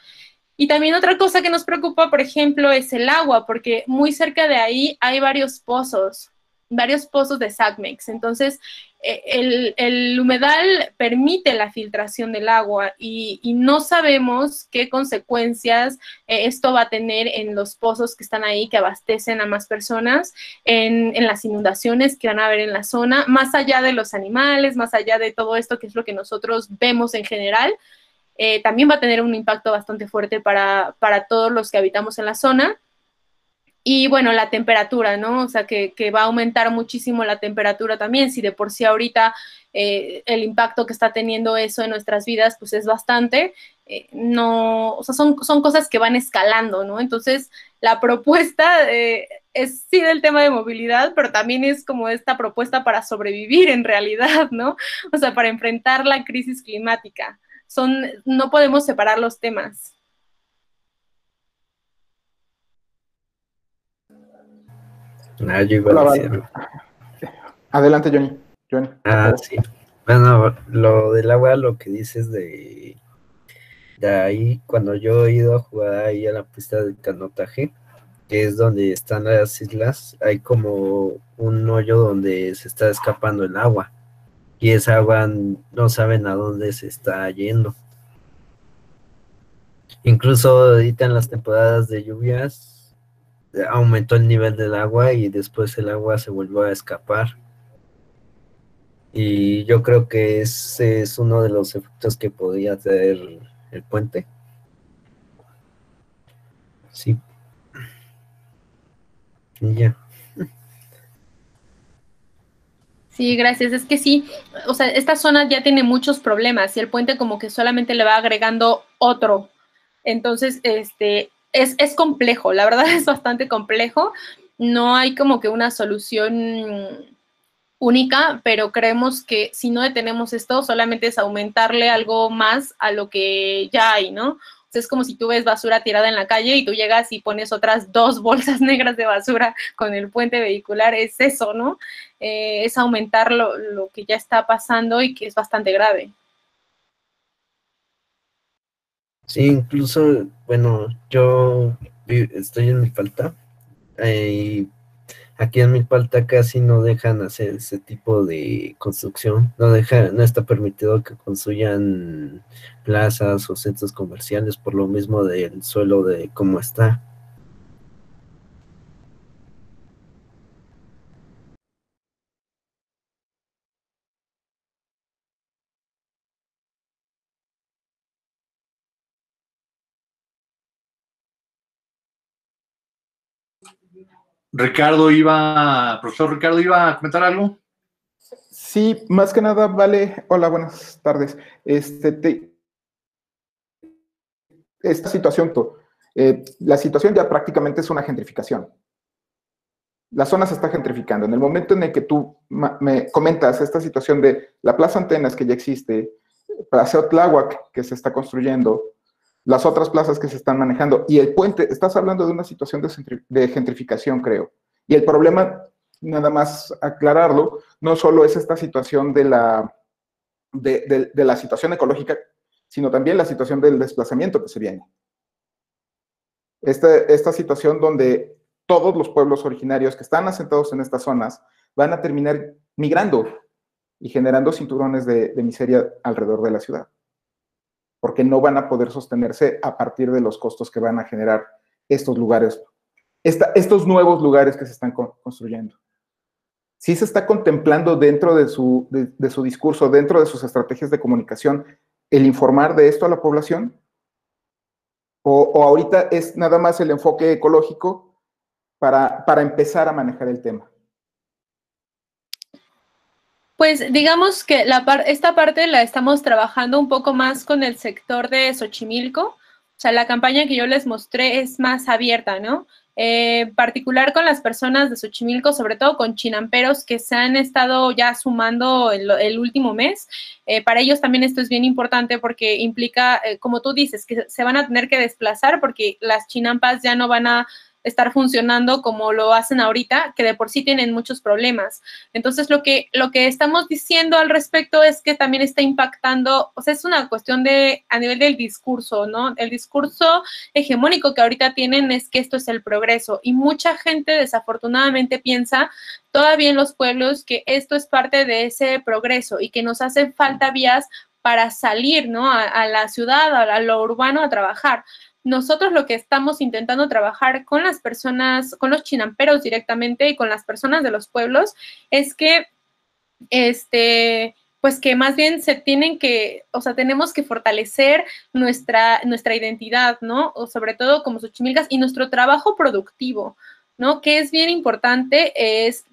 S1: Y también otra cosa que nos preocupa, por ejemplo, es el agua, porque muy cerca de ahí hay varios pozos, varios pozos de SACMEX. Entonces, eh, el, humedal permite la filtración del agua y, no sabemos qué consecuencias eh, esto va a tener en los pozos que están ahí, que abastecen a más personas, en, las inundaciones que van a haber en la zona, más allá de los animales, más allá de todo esto que es lo que nosotros vemos en general. Eh, también va a tener un impacto bastante fuerte para, para todos los que habitamos en la zona. Y bueno, la temperatura, ¿no? O sea, que, va a aumentar muchísimo la temperatura también. Si de por sí ahorita eh, el impacto que está teniendo eso en nuestras vidas, pues es bastante. Eh, no, o sea, son, son cosas que van escalando, ¿no? Entonces, la propuesta es sí del tema de movilidad, pero también es como esta propuesta para sobrevivir en realidad, ¿no? O sea, para enfrentar la crisis climática. Son, no podemos separar los temas.
S8: Ah, yo iba
S5: Adelante, Johnny.
S8: Ah, sí. Bueno, lo del agua, lo que dices de, de ahí, cuando yo he ido a jugar ahí a la pista de canotaje, que es donde están las islas, hay como un hoyo donde se está escapando el agua. Y esa agua no saben a dónde se está yendo. Incluso ahorita en las temporadas de lluvias, aumentó el nivel del agua y después el agua se volvió a escapar. Y yo creo que ese es uno de los efectos que podría tener el puente. Sí. Y ya.
S1: Sí, gracias. Es que sí, o sea, esta zona ya tiene muchos problemas y el puente como que solamente le va agregando otro. Entonces, este, es, complejo, la verdad es bastante complejo. No hay como que una solución única, pero creemos que si no detenemos esto, solamente es aumentarle algo más a lo que ya hay, ¿no? es como si tú ves basura tirada en la calle y tú llegas y pones otras dos bolsas negras de basura con el puente vehicular, es eso, ¿no? Eh, es aumentar lo, que ya está pasando y que es bastante grave.
S8: Sí, incluso, bueno, yo estoy en mi falta eh, y aquí en Milpalta casi no dejan hacer ese tipo de construcción, no deja, no está permitido que construyan plazas o centros comerciales por lo mismo del suelo de cómo está.
S2: Ricardo iba, profesor Ricardo, ¿iba a comentar algo?
S9: Sí, más que nada, vale. Hola, buenas tardes. Este, esta situación, eh, la situación ya prácticamente es una gentrificación. La zona se está gentrificando. En el momento en el que tú me comentas esta situación de la Plaza Antenas que ya existe, Plaza Tláhuac que se está construyendo, las otras plazas que se están manejando y el puente, estás hablando de una situación de, gentrificación, creo. Y el problema, nada más aclararlo, no solo es esta situación de la, de, la situación ecológica, sino también la situación del desplazamiento que se viene. Esta, esta situación donde todos los pueblos originarios que están asentados en estas zonas van a terminar migrando y generando cinturones de miseria alrededor de la ciudad porque no van a poder sostenerse a partir de los costos que van a generar estos lugares, estos nuevos lugares que se están construyendo. Si se está contemplando dentro de su, discurso, dentro de sus estrategias de comunicación, el informar de esto a la población? ¿O, ahorita es nada más el enfoque ecológico para empezar a manejar el tema?
S1: Pues digamos que la esta parte la estamos trabajando un poco más con el sector de Xochimilco. O sea, la campaña que yo les mostré es más abierta, ¿no? Eh, particular con las personas de Xochimilco, sobre todo con chinamperos que se han estado ya sumando el, último mes. Eh, para ellos también esto es bien importante porque implica, eh, como tú dices, que se van a tener que desplazar porque las chinampas ya no van a estar funcionando como lo hacen ahorita, que de por sí tienen muchos problemas. Entonces, lo que, lo que estamos diciendo al respecto es que también está impactando, o sea, es una cuestión de, a nivel del discurso, ¿no? El discurso hegemónico que ahorita tienen es que esto es el progreso y mucha gente desafortunadamente piensa todavía en los pueblos que esto es parte de ese progreso y que nos hacen falta vías para salir, ¿no? A, la ciudad, a lo urbano a trabajar nosotros lo que estamos intentando trabajar con las personas, con los chinamperos directamente y con las personas de los pueblos, es que, este, pues que más bien se tienen que, o sea, tenemos que fortalecer nuestra, nuestra identidad, ¿no? O sobre todo como Xochimilcas y nuestro trabajo productivo. ¿no? Que es bien importante, es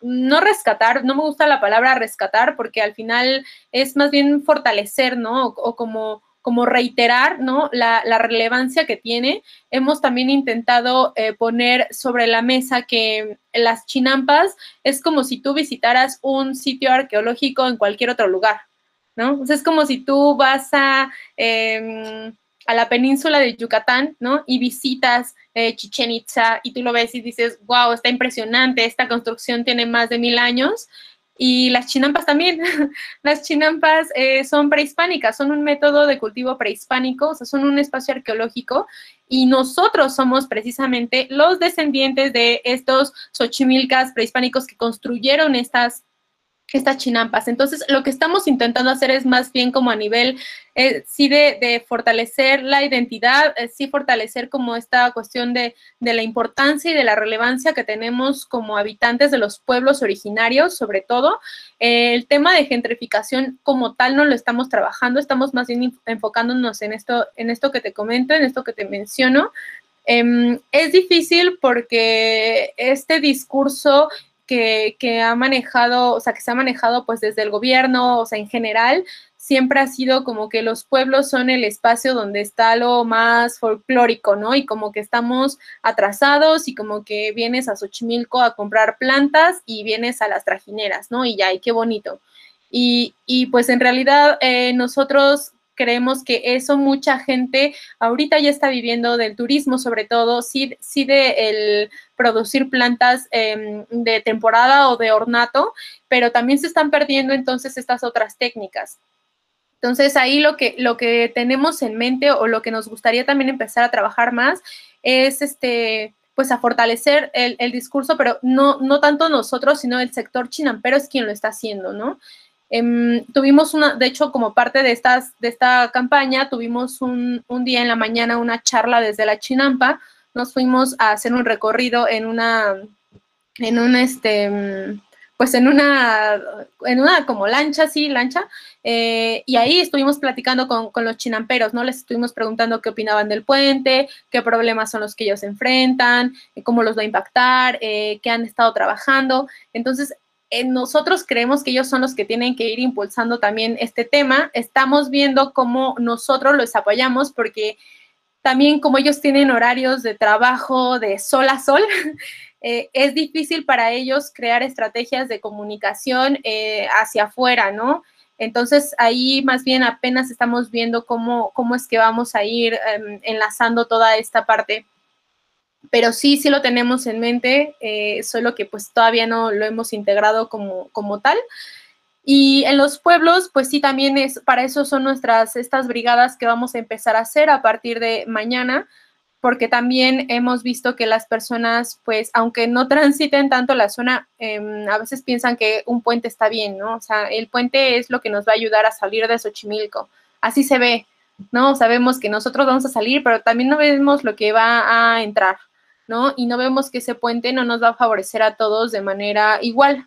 S1: no rescatar, no me gusta la palabra rescatar porque al final es más bien fortalecer, ¿no? o como como reiterar ¿no? la, relevancia que tiene. Hemos también intentado eh, poner sobre la mesa que las chinampas es como si tú visitaras un sitio arqueológico en cualquier otro lugar, ¿no? es como si tú vas a, em, a la península de Yucatán, ¿no? Y visitas eh, Chichen Itza y tú lo ves y dices, wow, está impresionante, esta construcción tiene más de mil años. Y las chinampas también. las chinampas eh, son prehispánicas, son un método de cultivo prehispánico, o sea, son un espacio arqueológico y nosotros somos precisamente los descendientes de estos xochimilcas prehispánicos que construyeron estas estas chinampas. Entonces, lo que estamos intentando hacer es más bien como a nivel, eh, sí, de, fortalecer la identidad, eh, sí fortalecer como esta cuestión de, la importancia y de la relevancia que tenemos como habitantes de los pueblos originarios, sobre todo. Eh, el tema de gentrificación como tal no lo estamos trabajando, estamos más bien enfocándonos en esto, en esto que te comento, en esto que te menciono. Em, es difícil porque este discurso que, ha manejado, o sea, que se ha manejado pues desde el gobierno, o sea, en general, siempre ha sido como que los pueblos son el espacio donde está lo más folclórico, ¿no? Y como que estamos atrasados y como que vienes a Xochimilco a comprar plantas y vienes a las trajineras, ¿no? Y ya, y qué bonito. Y, y pues en realidad eh, nosotros creemos que eso mucha gente ahorita ya está viviendo del turismo, sobre todo, sí, sí de el producir plantas em, de temporada o de ornato, pero también se están perdiendo entonces estas otras técnicas. Entonces ahí lo que, lo que tenemos en mente o lo que nos gustaría también empezar a trabajar más es este pues a fortalecer el, el discurso, pero no, no tanto nosotros, sino el sector chinampero es quien lo está haciendo, ¿no? Em, tuvimos una, de hecho, como parte de, estas, de esta campaña, tuvimos un, día en la mañana una charla desde la Chinampa. Nos fuimos a hacer un recorrido en una, en un, este, pues en una, en una como lancha, sí, lancha, eh, y ahí estuvimos platicando con, con, los chinamperos, ¿no? Les estuvimos preguntando qué opinaban del puente, qué problemas son los que ellos enfrentan, cómo los va a impactar, eh, qué han estado trabajando. Entonces, nosotros creemos que ellos son los que tienen que ir impulsando también este tema. Estamos viendo cómo nosotros los apoyamos porque también como ellos tienen horarios de trabajo de sol a sol, eh, es difícil para ellos crear estrategias de comunicación eh, hacia afuera, ¿no? Entonces ahí más bien apenas estamos viendo cómo, cómo es que vamos a ir em, enlazando toda esta parte pero sí, sí lo tenemos en mente, eh, solo que pues todavía no lo hemos integrado como, como tal. Y en los pueblos, pues sí, también es, para eso son nuestras, estas brigadas que vamos a empezar a hacer a partir de mañana, porque también hemos visto que las personas, pues, aunque no transiten tanto la zona, em, a veces piensan que un puente está bien, ¿no? O sea, el puente es lo que nos va a ayudar a salir de Xochimilco. Así se ve, ¿no? Sabemos que nosotros vamos a salir, pero también no vemos lo que va a entrar. ¿No? Y no vemos que ese puente no nos va a favorecer a todos de manera igual,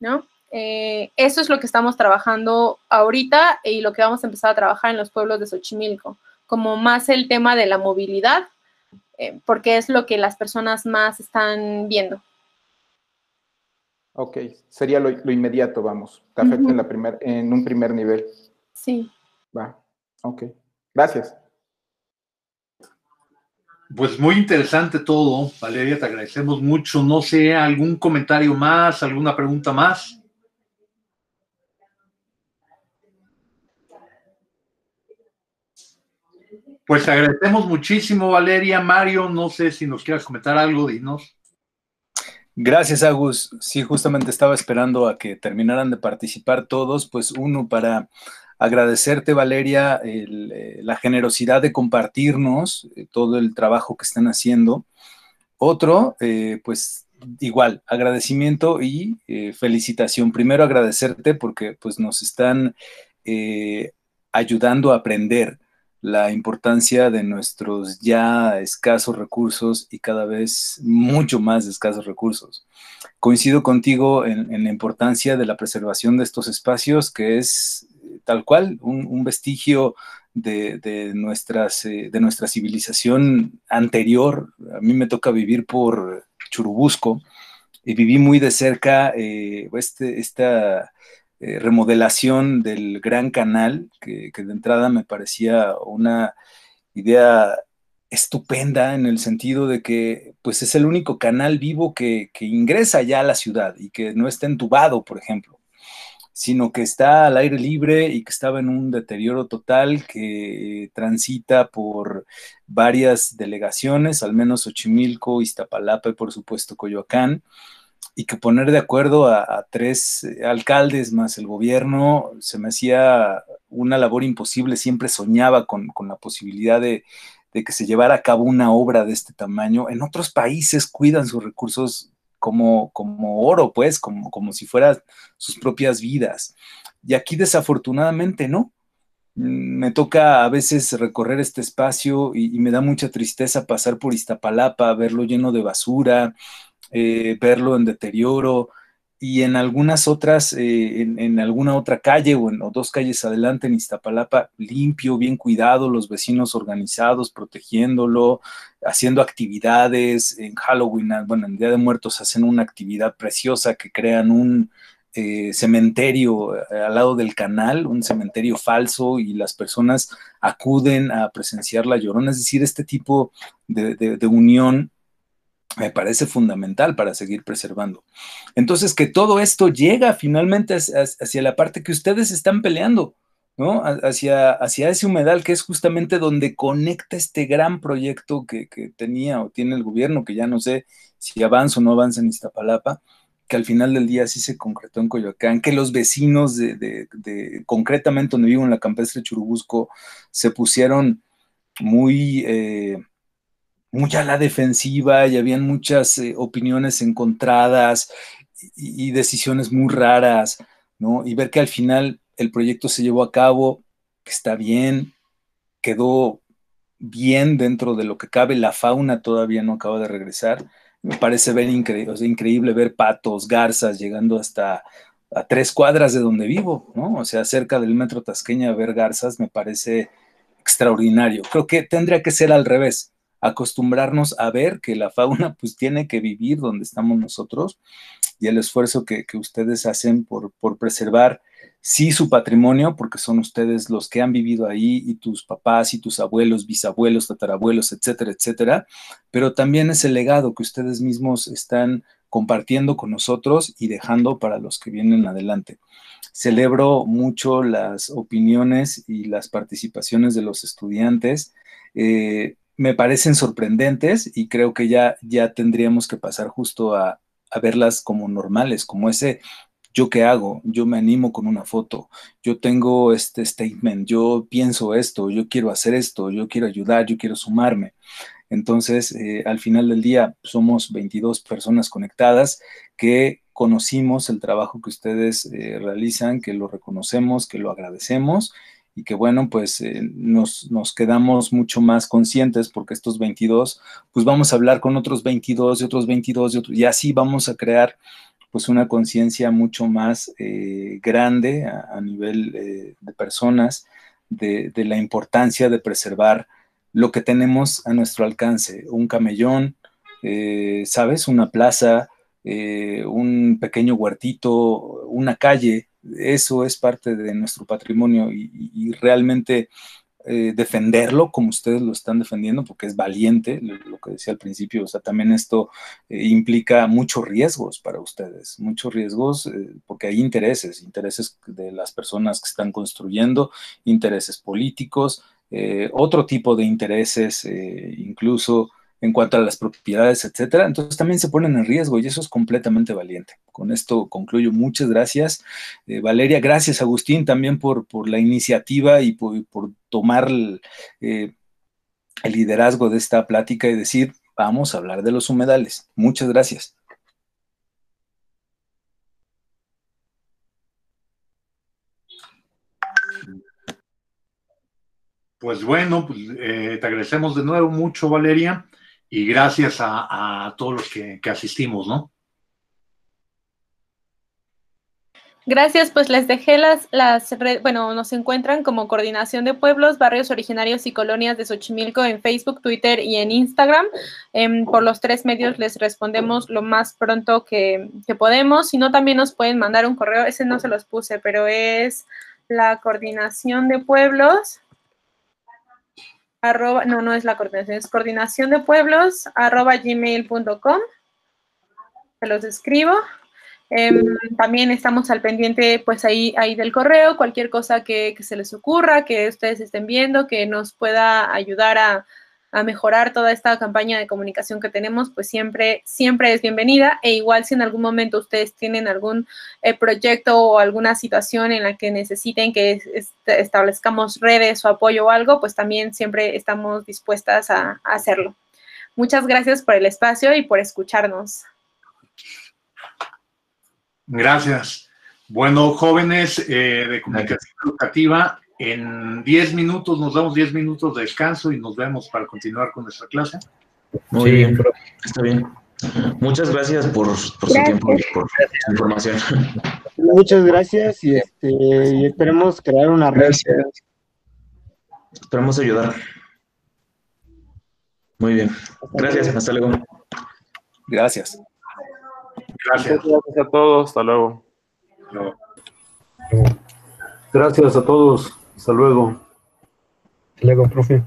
S1: ¿no? Eh, eso es lo que estamos trabajando ahorita y lo que vamos a empezar a trabajar en los pueblos de Xochimilco, como más el tema de la movilidad, eh, porque es lo que las personas más están viendo.
S9: Ok, sería lo, inmediato, vamos. Te afecta en, la primer, en un primer nivel.
S1: Sí.
S9: Va, ok. Gracias.
S2: Pues muy interesante todo, Valeria, te agradecemos mucho. No sé, algún comentario más, alguna pregunta más. Pues agradecemos muchísimo, Valeria. Mario, no sé si nos quieras comentar algo, dinos.
S10: Gracias, Agus. Sí, justamente estaba esperando a que terminaran de participar todos, pues uno para agradecerte, Valeria, eh, la generosidad de compartirnos eh, todo el trabajo que están haciendo. Otro, eh, pues igual, agradecimiento y felicitación. Primero agradecerte porque pues nos están ayudando a aprender la importancia de nuestros ya escasos recursos y cada vez mucho más escasos recursos. Coincido contigo en la importancia de la preservación de estos espacios, que es tal cual, un, vestigio de, nuestras, eh, de nuestra civilización anterior. A mí me toca vivir por Churubusco y viví muy de cerca eh, este, esta eh, remodelación del Gran Canal, que, de entrada me parecía una idea estupenda en el sentido de que pues es el único canal vivo que, que ingresa ya a la ciudad y que no está entubado, por ejemplo sino que está al aire libre y que estaba en un deterioro total que transita por varias delegaciones, al menos Xochimilco, Iztapalapa y por supuesto Coyoacán, y que poner de acuerdo a, tres alcaldes más el gobierno se me hacía una labor imposible, siempre soñaba con, la posibilidad de, de que se llevara a cabo una obra de este tamaño. En otros países cuidan sus recursos como, como oro, pues, como, como si fueran sus propias vidas. Y aquí desafortunadamente no. Mm, me toca a veces recorrer este espacio y, me da mucha tristeza pasar por Iztapalapa, verlo lleno de basura, eh, verlo en deterioro, y en algunas otras, eh, en, alguna otra calle o en dos calles adelante en Iztapalapa, limpio, bien cuidado, los vecinos organizados, protegiéndolo, haciendo actividades. En Halloween, bueno, en Día de Muertos hacen una actividad preciosa que crean un eh, cementerio eh, al lado del canal, un cementerio falso, y las personas acuden a presenciar la llorona. Es decir, este tipo de, unión me parece fundamental para seguir preservando. Entonces, que todo esto llega finalmente hacia, la parte que ustedes están peleando, ¿no? Hacia, hacia ese humedal que es justamente donde conecta este gran proyecto que, que tenía o tiene el gobierno, que ya no sé si avanza o no avanza en Iztapalapa, que al final del día sí se concretó en Coyoacán, que los vecinos de, concretamente donde vivo en la campestre Churubusco, se pusieron muy, eh, a la defensiva y habían muchas eh, opiniones encontradas y, decisiones muy raras, ¿no? Y ver que al final el proyecto se llevó a cabo, que está bien, quedó bien dentro de lo que cabe, la fauna todavía no acaba de regresar me parece ver increíble, increíble ver patos, garzas llegando hasta a tres cuadras de donde vivo, ¿no? O sea, cerca del metro Tasqueña ver garzas me parece extraordinario. Creo que tendría que ser al revés, acostumbrarnos a ver que la fauna pues tiene que vivir donde estamos nosotros y el esfuerzo que, ustedes hacen por, por preservar sí su patrimonio, porque son ustedes los que han vivido ahí y tus papás y tus abuelos, bisabuelos, tatarabuelos, etcétera, etcétera, pero también es el legado que ustedes mismos están compartiendo con nosotros y dejando para los que vienen adelante. Celebro mucho las opiniones y las participaciones de los estudiantes. Eh, me parecen sorprendentes y creo que ya, ya tendríamos que pasar justo a, a verlas como normales, como ese ¿Yo qué hago? Yo me animo con una foto, yo tengo este statement, yo pienso esto, yo quiero hacer esto, yo quiero ayudar, yo quiero sumarme. Entonces, eh, al final del día, somos 22 personas conectadas que conocimos el trabajo que ustedes eh, realizan, que lo reconocemos, que lo agradecemos y que bueno, pues eh, nos, nos, quedamos mucho más conscientes porque estos 22, pues vamos a hablar con otros 22 y otros 22 y otros, y así vamos a crear pues una conciencia mucho más eh, grande a, nivel eh, de personas de, la importancia de preservar lo que tenemos a nuestro alcance, un camellón, eh, ¿sabes? Una plaza, un pequeño huertito, una calle, eso es parte de nuestro patrimonio y realmente eh, defenderlo como ustedes lo están defendiendo, porque es valiente, lo, que decía al principio, o sea, también esto eh, implica muchos riesgos para ustedes, muchos riesgos, eh, porque hay intereses, intereses de las personas que están construyendo, intereses políticos, otro tipo de intereses, incluso en cuanto a las propiedades, etcétera. Entonces también se ponen en riesgo y eso es completamente valiente. Con esto concluyo. Muchas gracias, eh, Valeria. Gracias, Agustín, también por, por la iniciativa y por, tomar eh, el, liderazgo de esta plática y decir, vamos a hablar de los humedales. Muchas gracias.
S2: Pues bueno, pues, eh, te agradecemos de nuevo mucho, Valeria y gracias a, todos los que, asistimos, ¿no?
S1: Gracias, pues les dejé las, las bueno, nos encuentran como Coordinación de Pueblos, Barrios Originarios y Colonias de Xochimilco en Facebook, Twitter y en Instagram. Em, por los tres medios les respondemos lo más pronto que, que podemos. Si no, también nos pueden mandar un correo, ese no se los puse, pero es la Coordinación de Pueblos no, no es la coordinación, es coordinación de pueblos, arroba gmail.com. Se los escribo. Em, también estamos al pendiente, pues ahí, ahí del correo, cualquier cosa que, que se les ocurra, que ustedes estén viendo, que nos pueda ayudar a, a mejorar toda esta campaña de comunicación que tenemos, pues siempre, siempre es bienvenida. E igual si en algún momento ustedes tienen algún eh, proyecto o alguna situación en la que necesiten que establezcamos redes o apoyo o algo, pues también siempre estamos dispuestas a, hacerlo. Muchas gracias por el espacio y por escucharnos.
S2: Gracias. Bueno, jóvenes eh, de comunicación educativa, en 10 minutos, nos damos 10 minutos de descanso y nos vemos para continuar con nuestra clase.
S3: Muy bien, está bien. Muchas gracias por, su tiempo y por su información.
S5: Muchas gracias y, este, esperemos crear una red.
S3: Esperamos ayudar. Muy bien. Gracias, hasta luego.
S10: Gracias.
S2: Gracias.
S11: Gracias a todos, hasta luego.
S6: Gracias a todos. Hasta luego.
S8: Hasta luego, profe.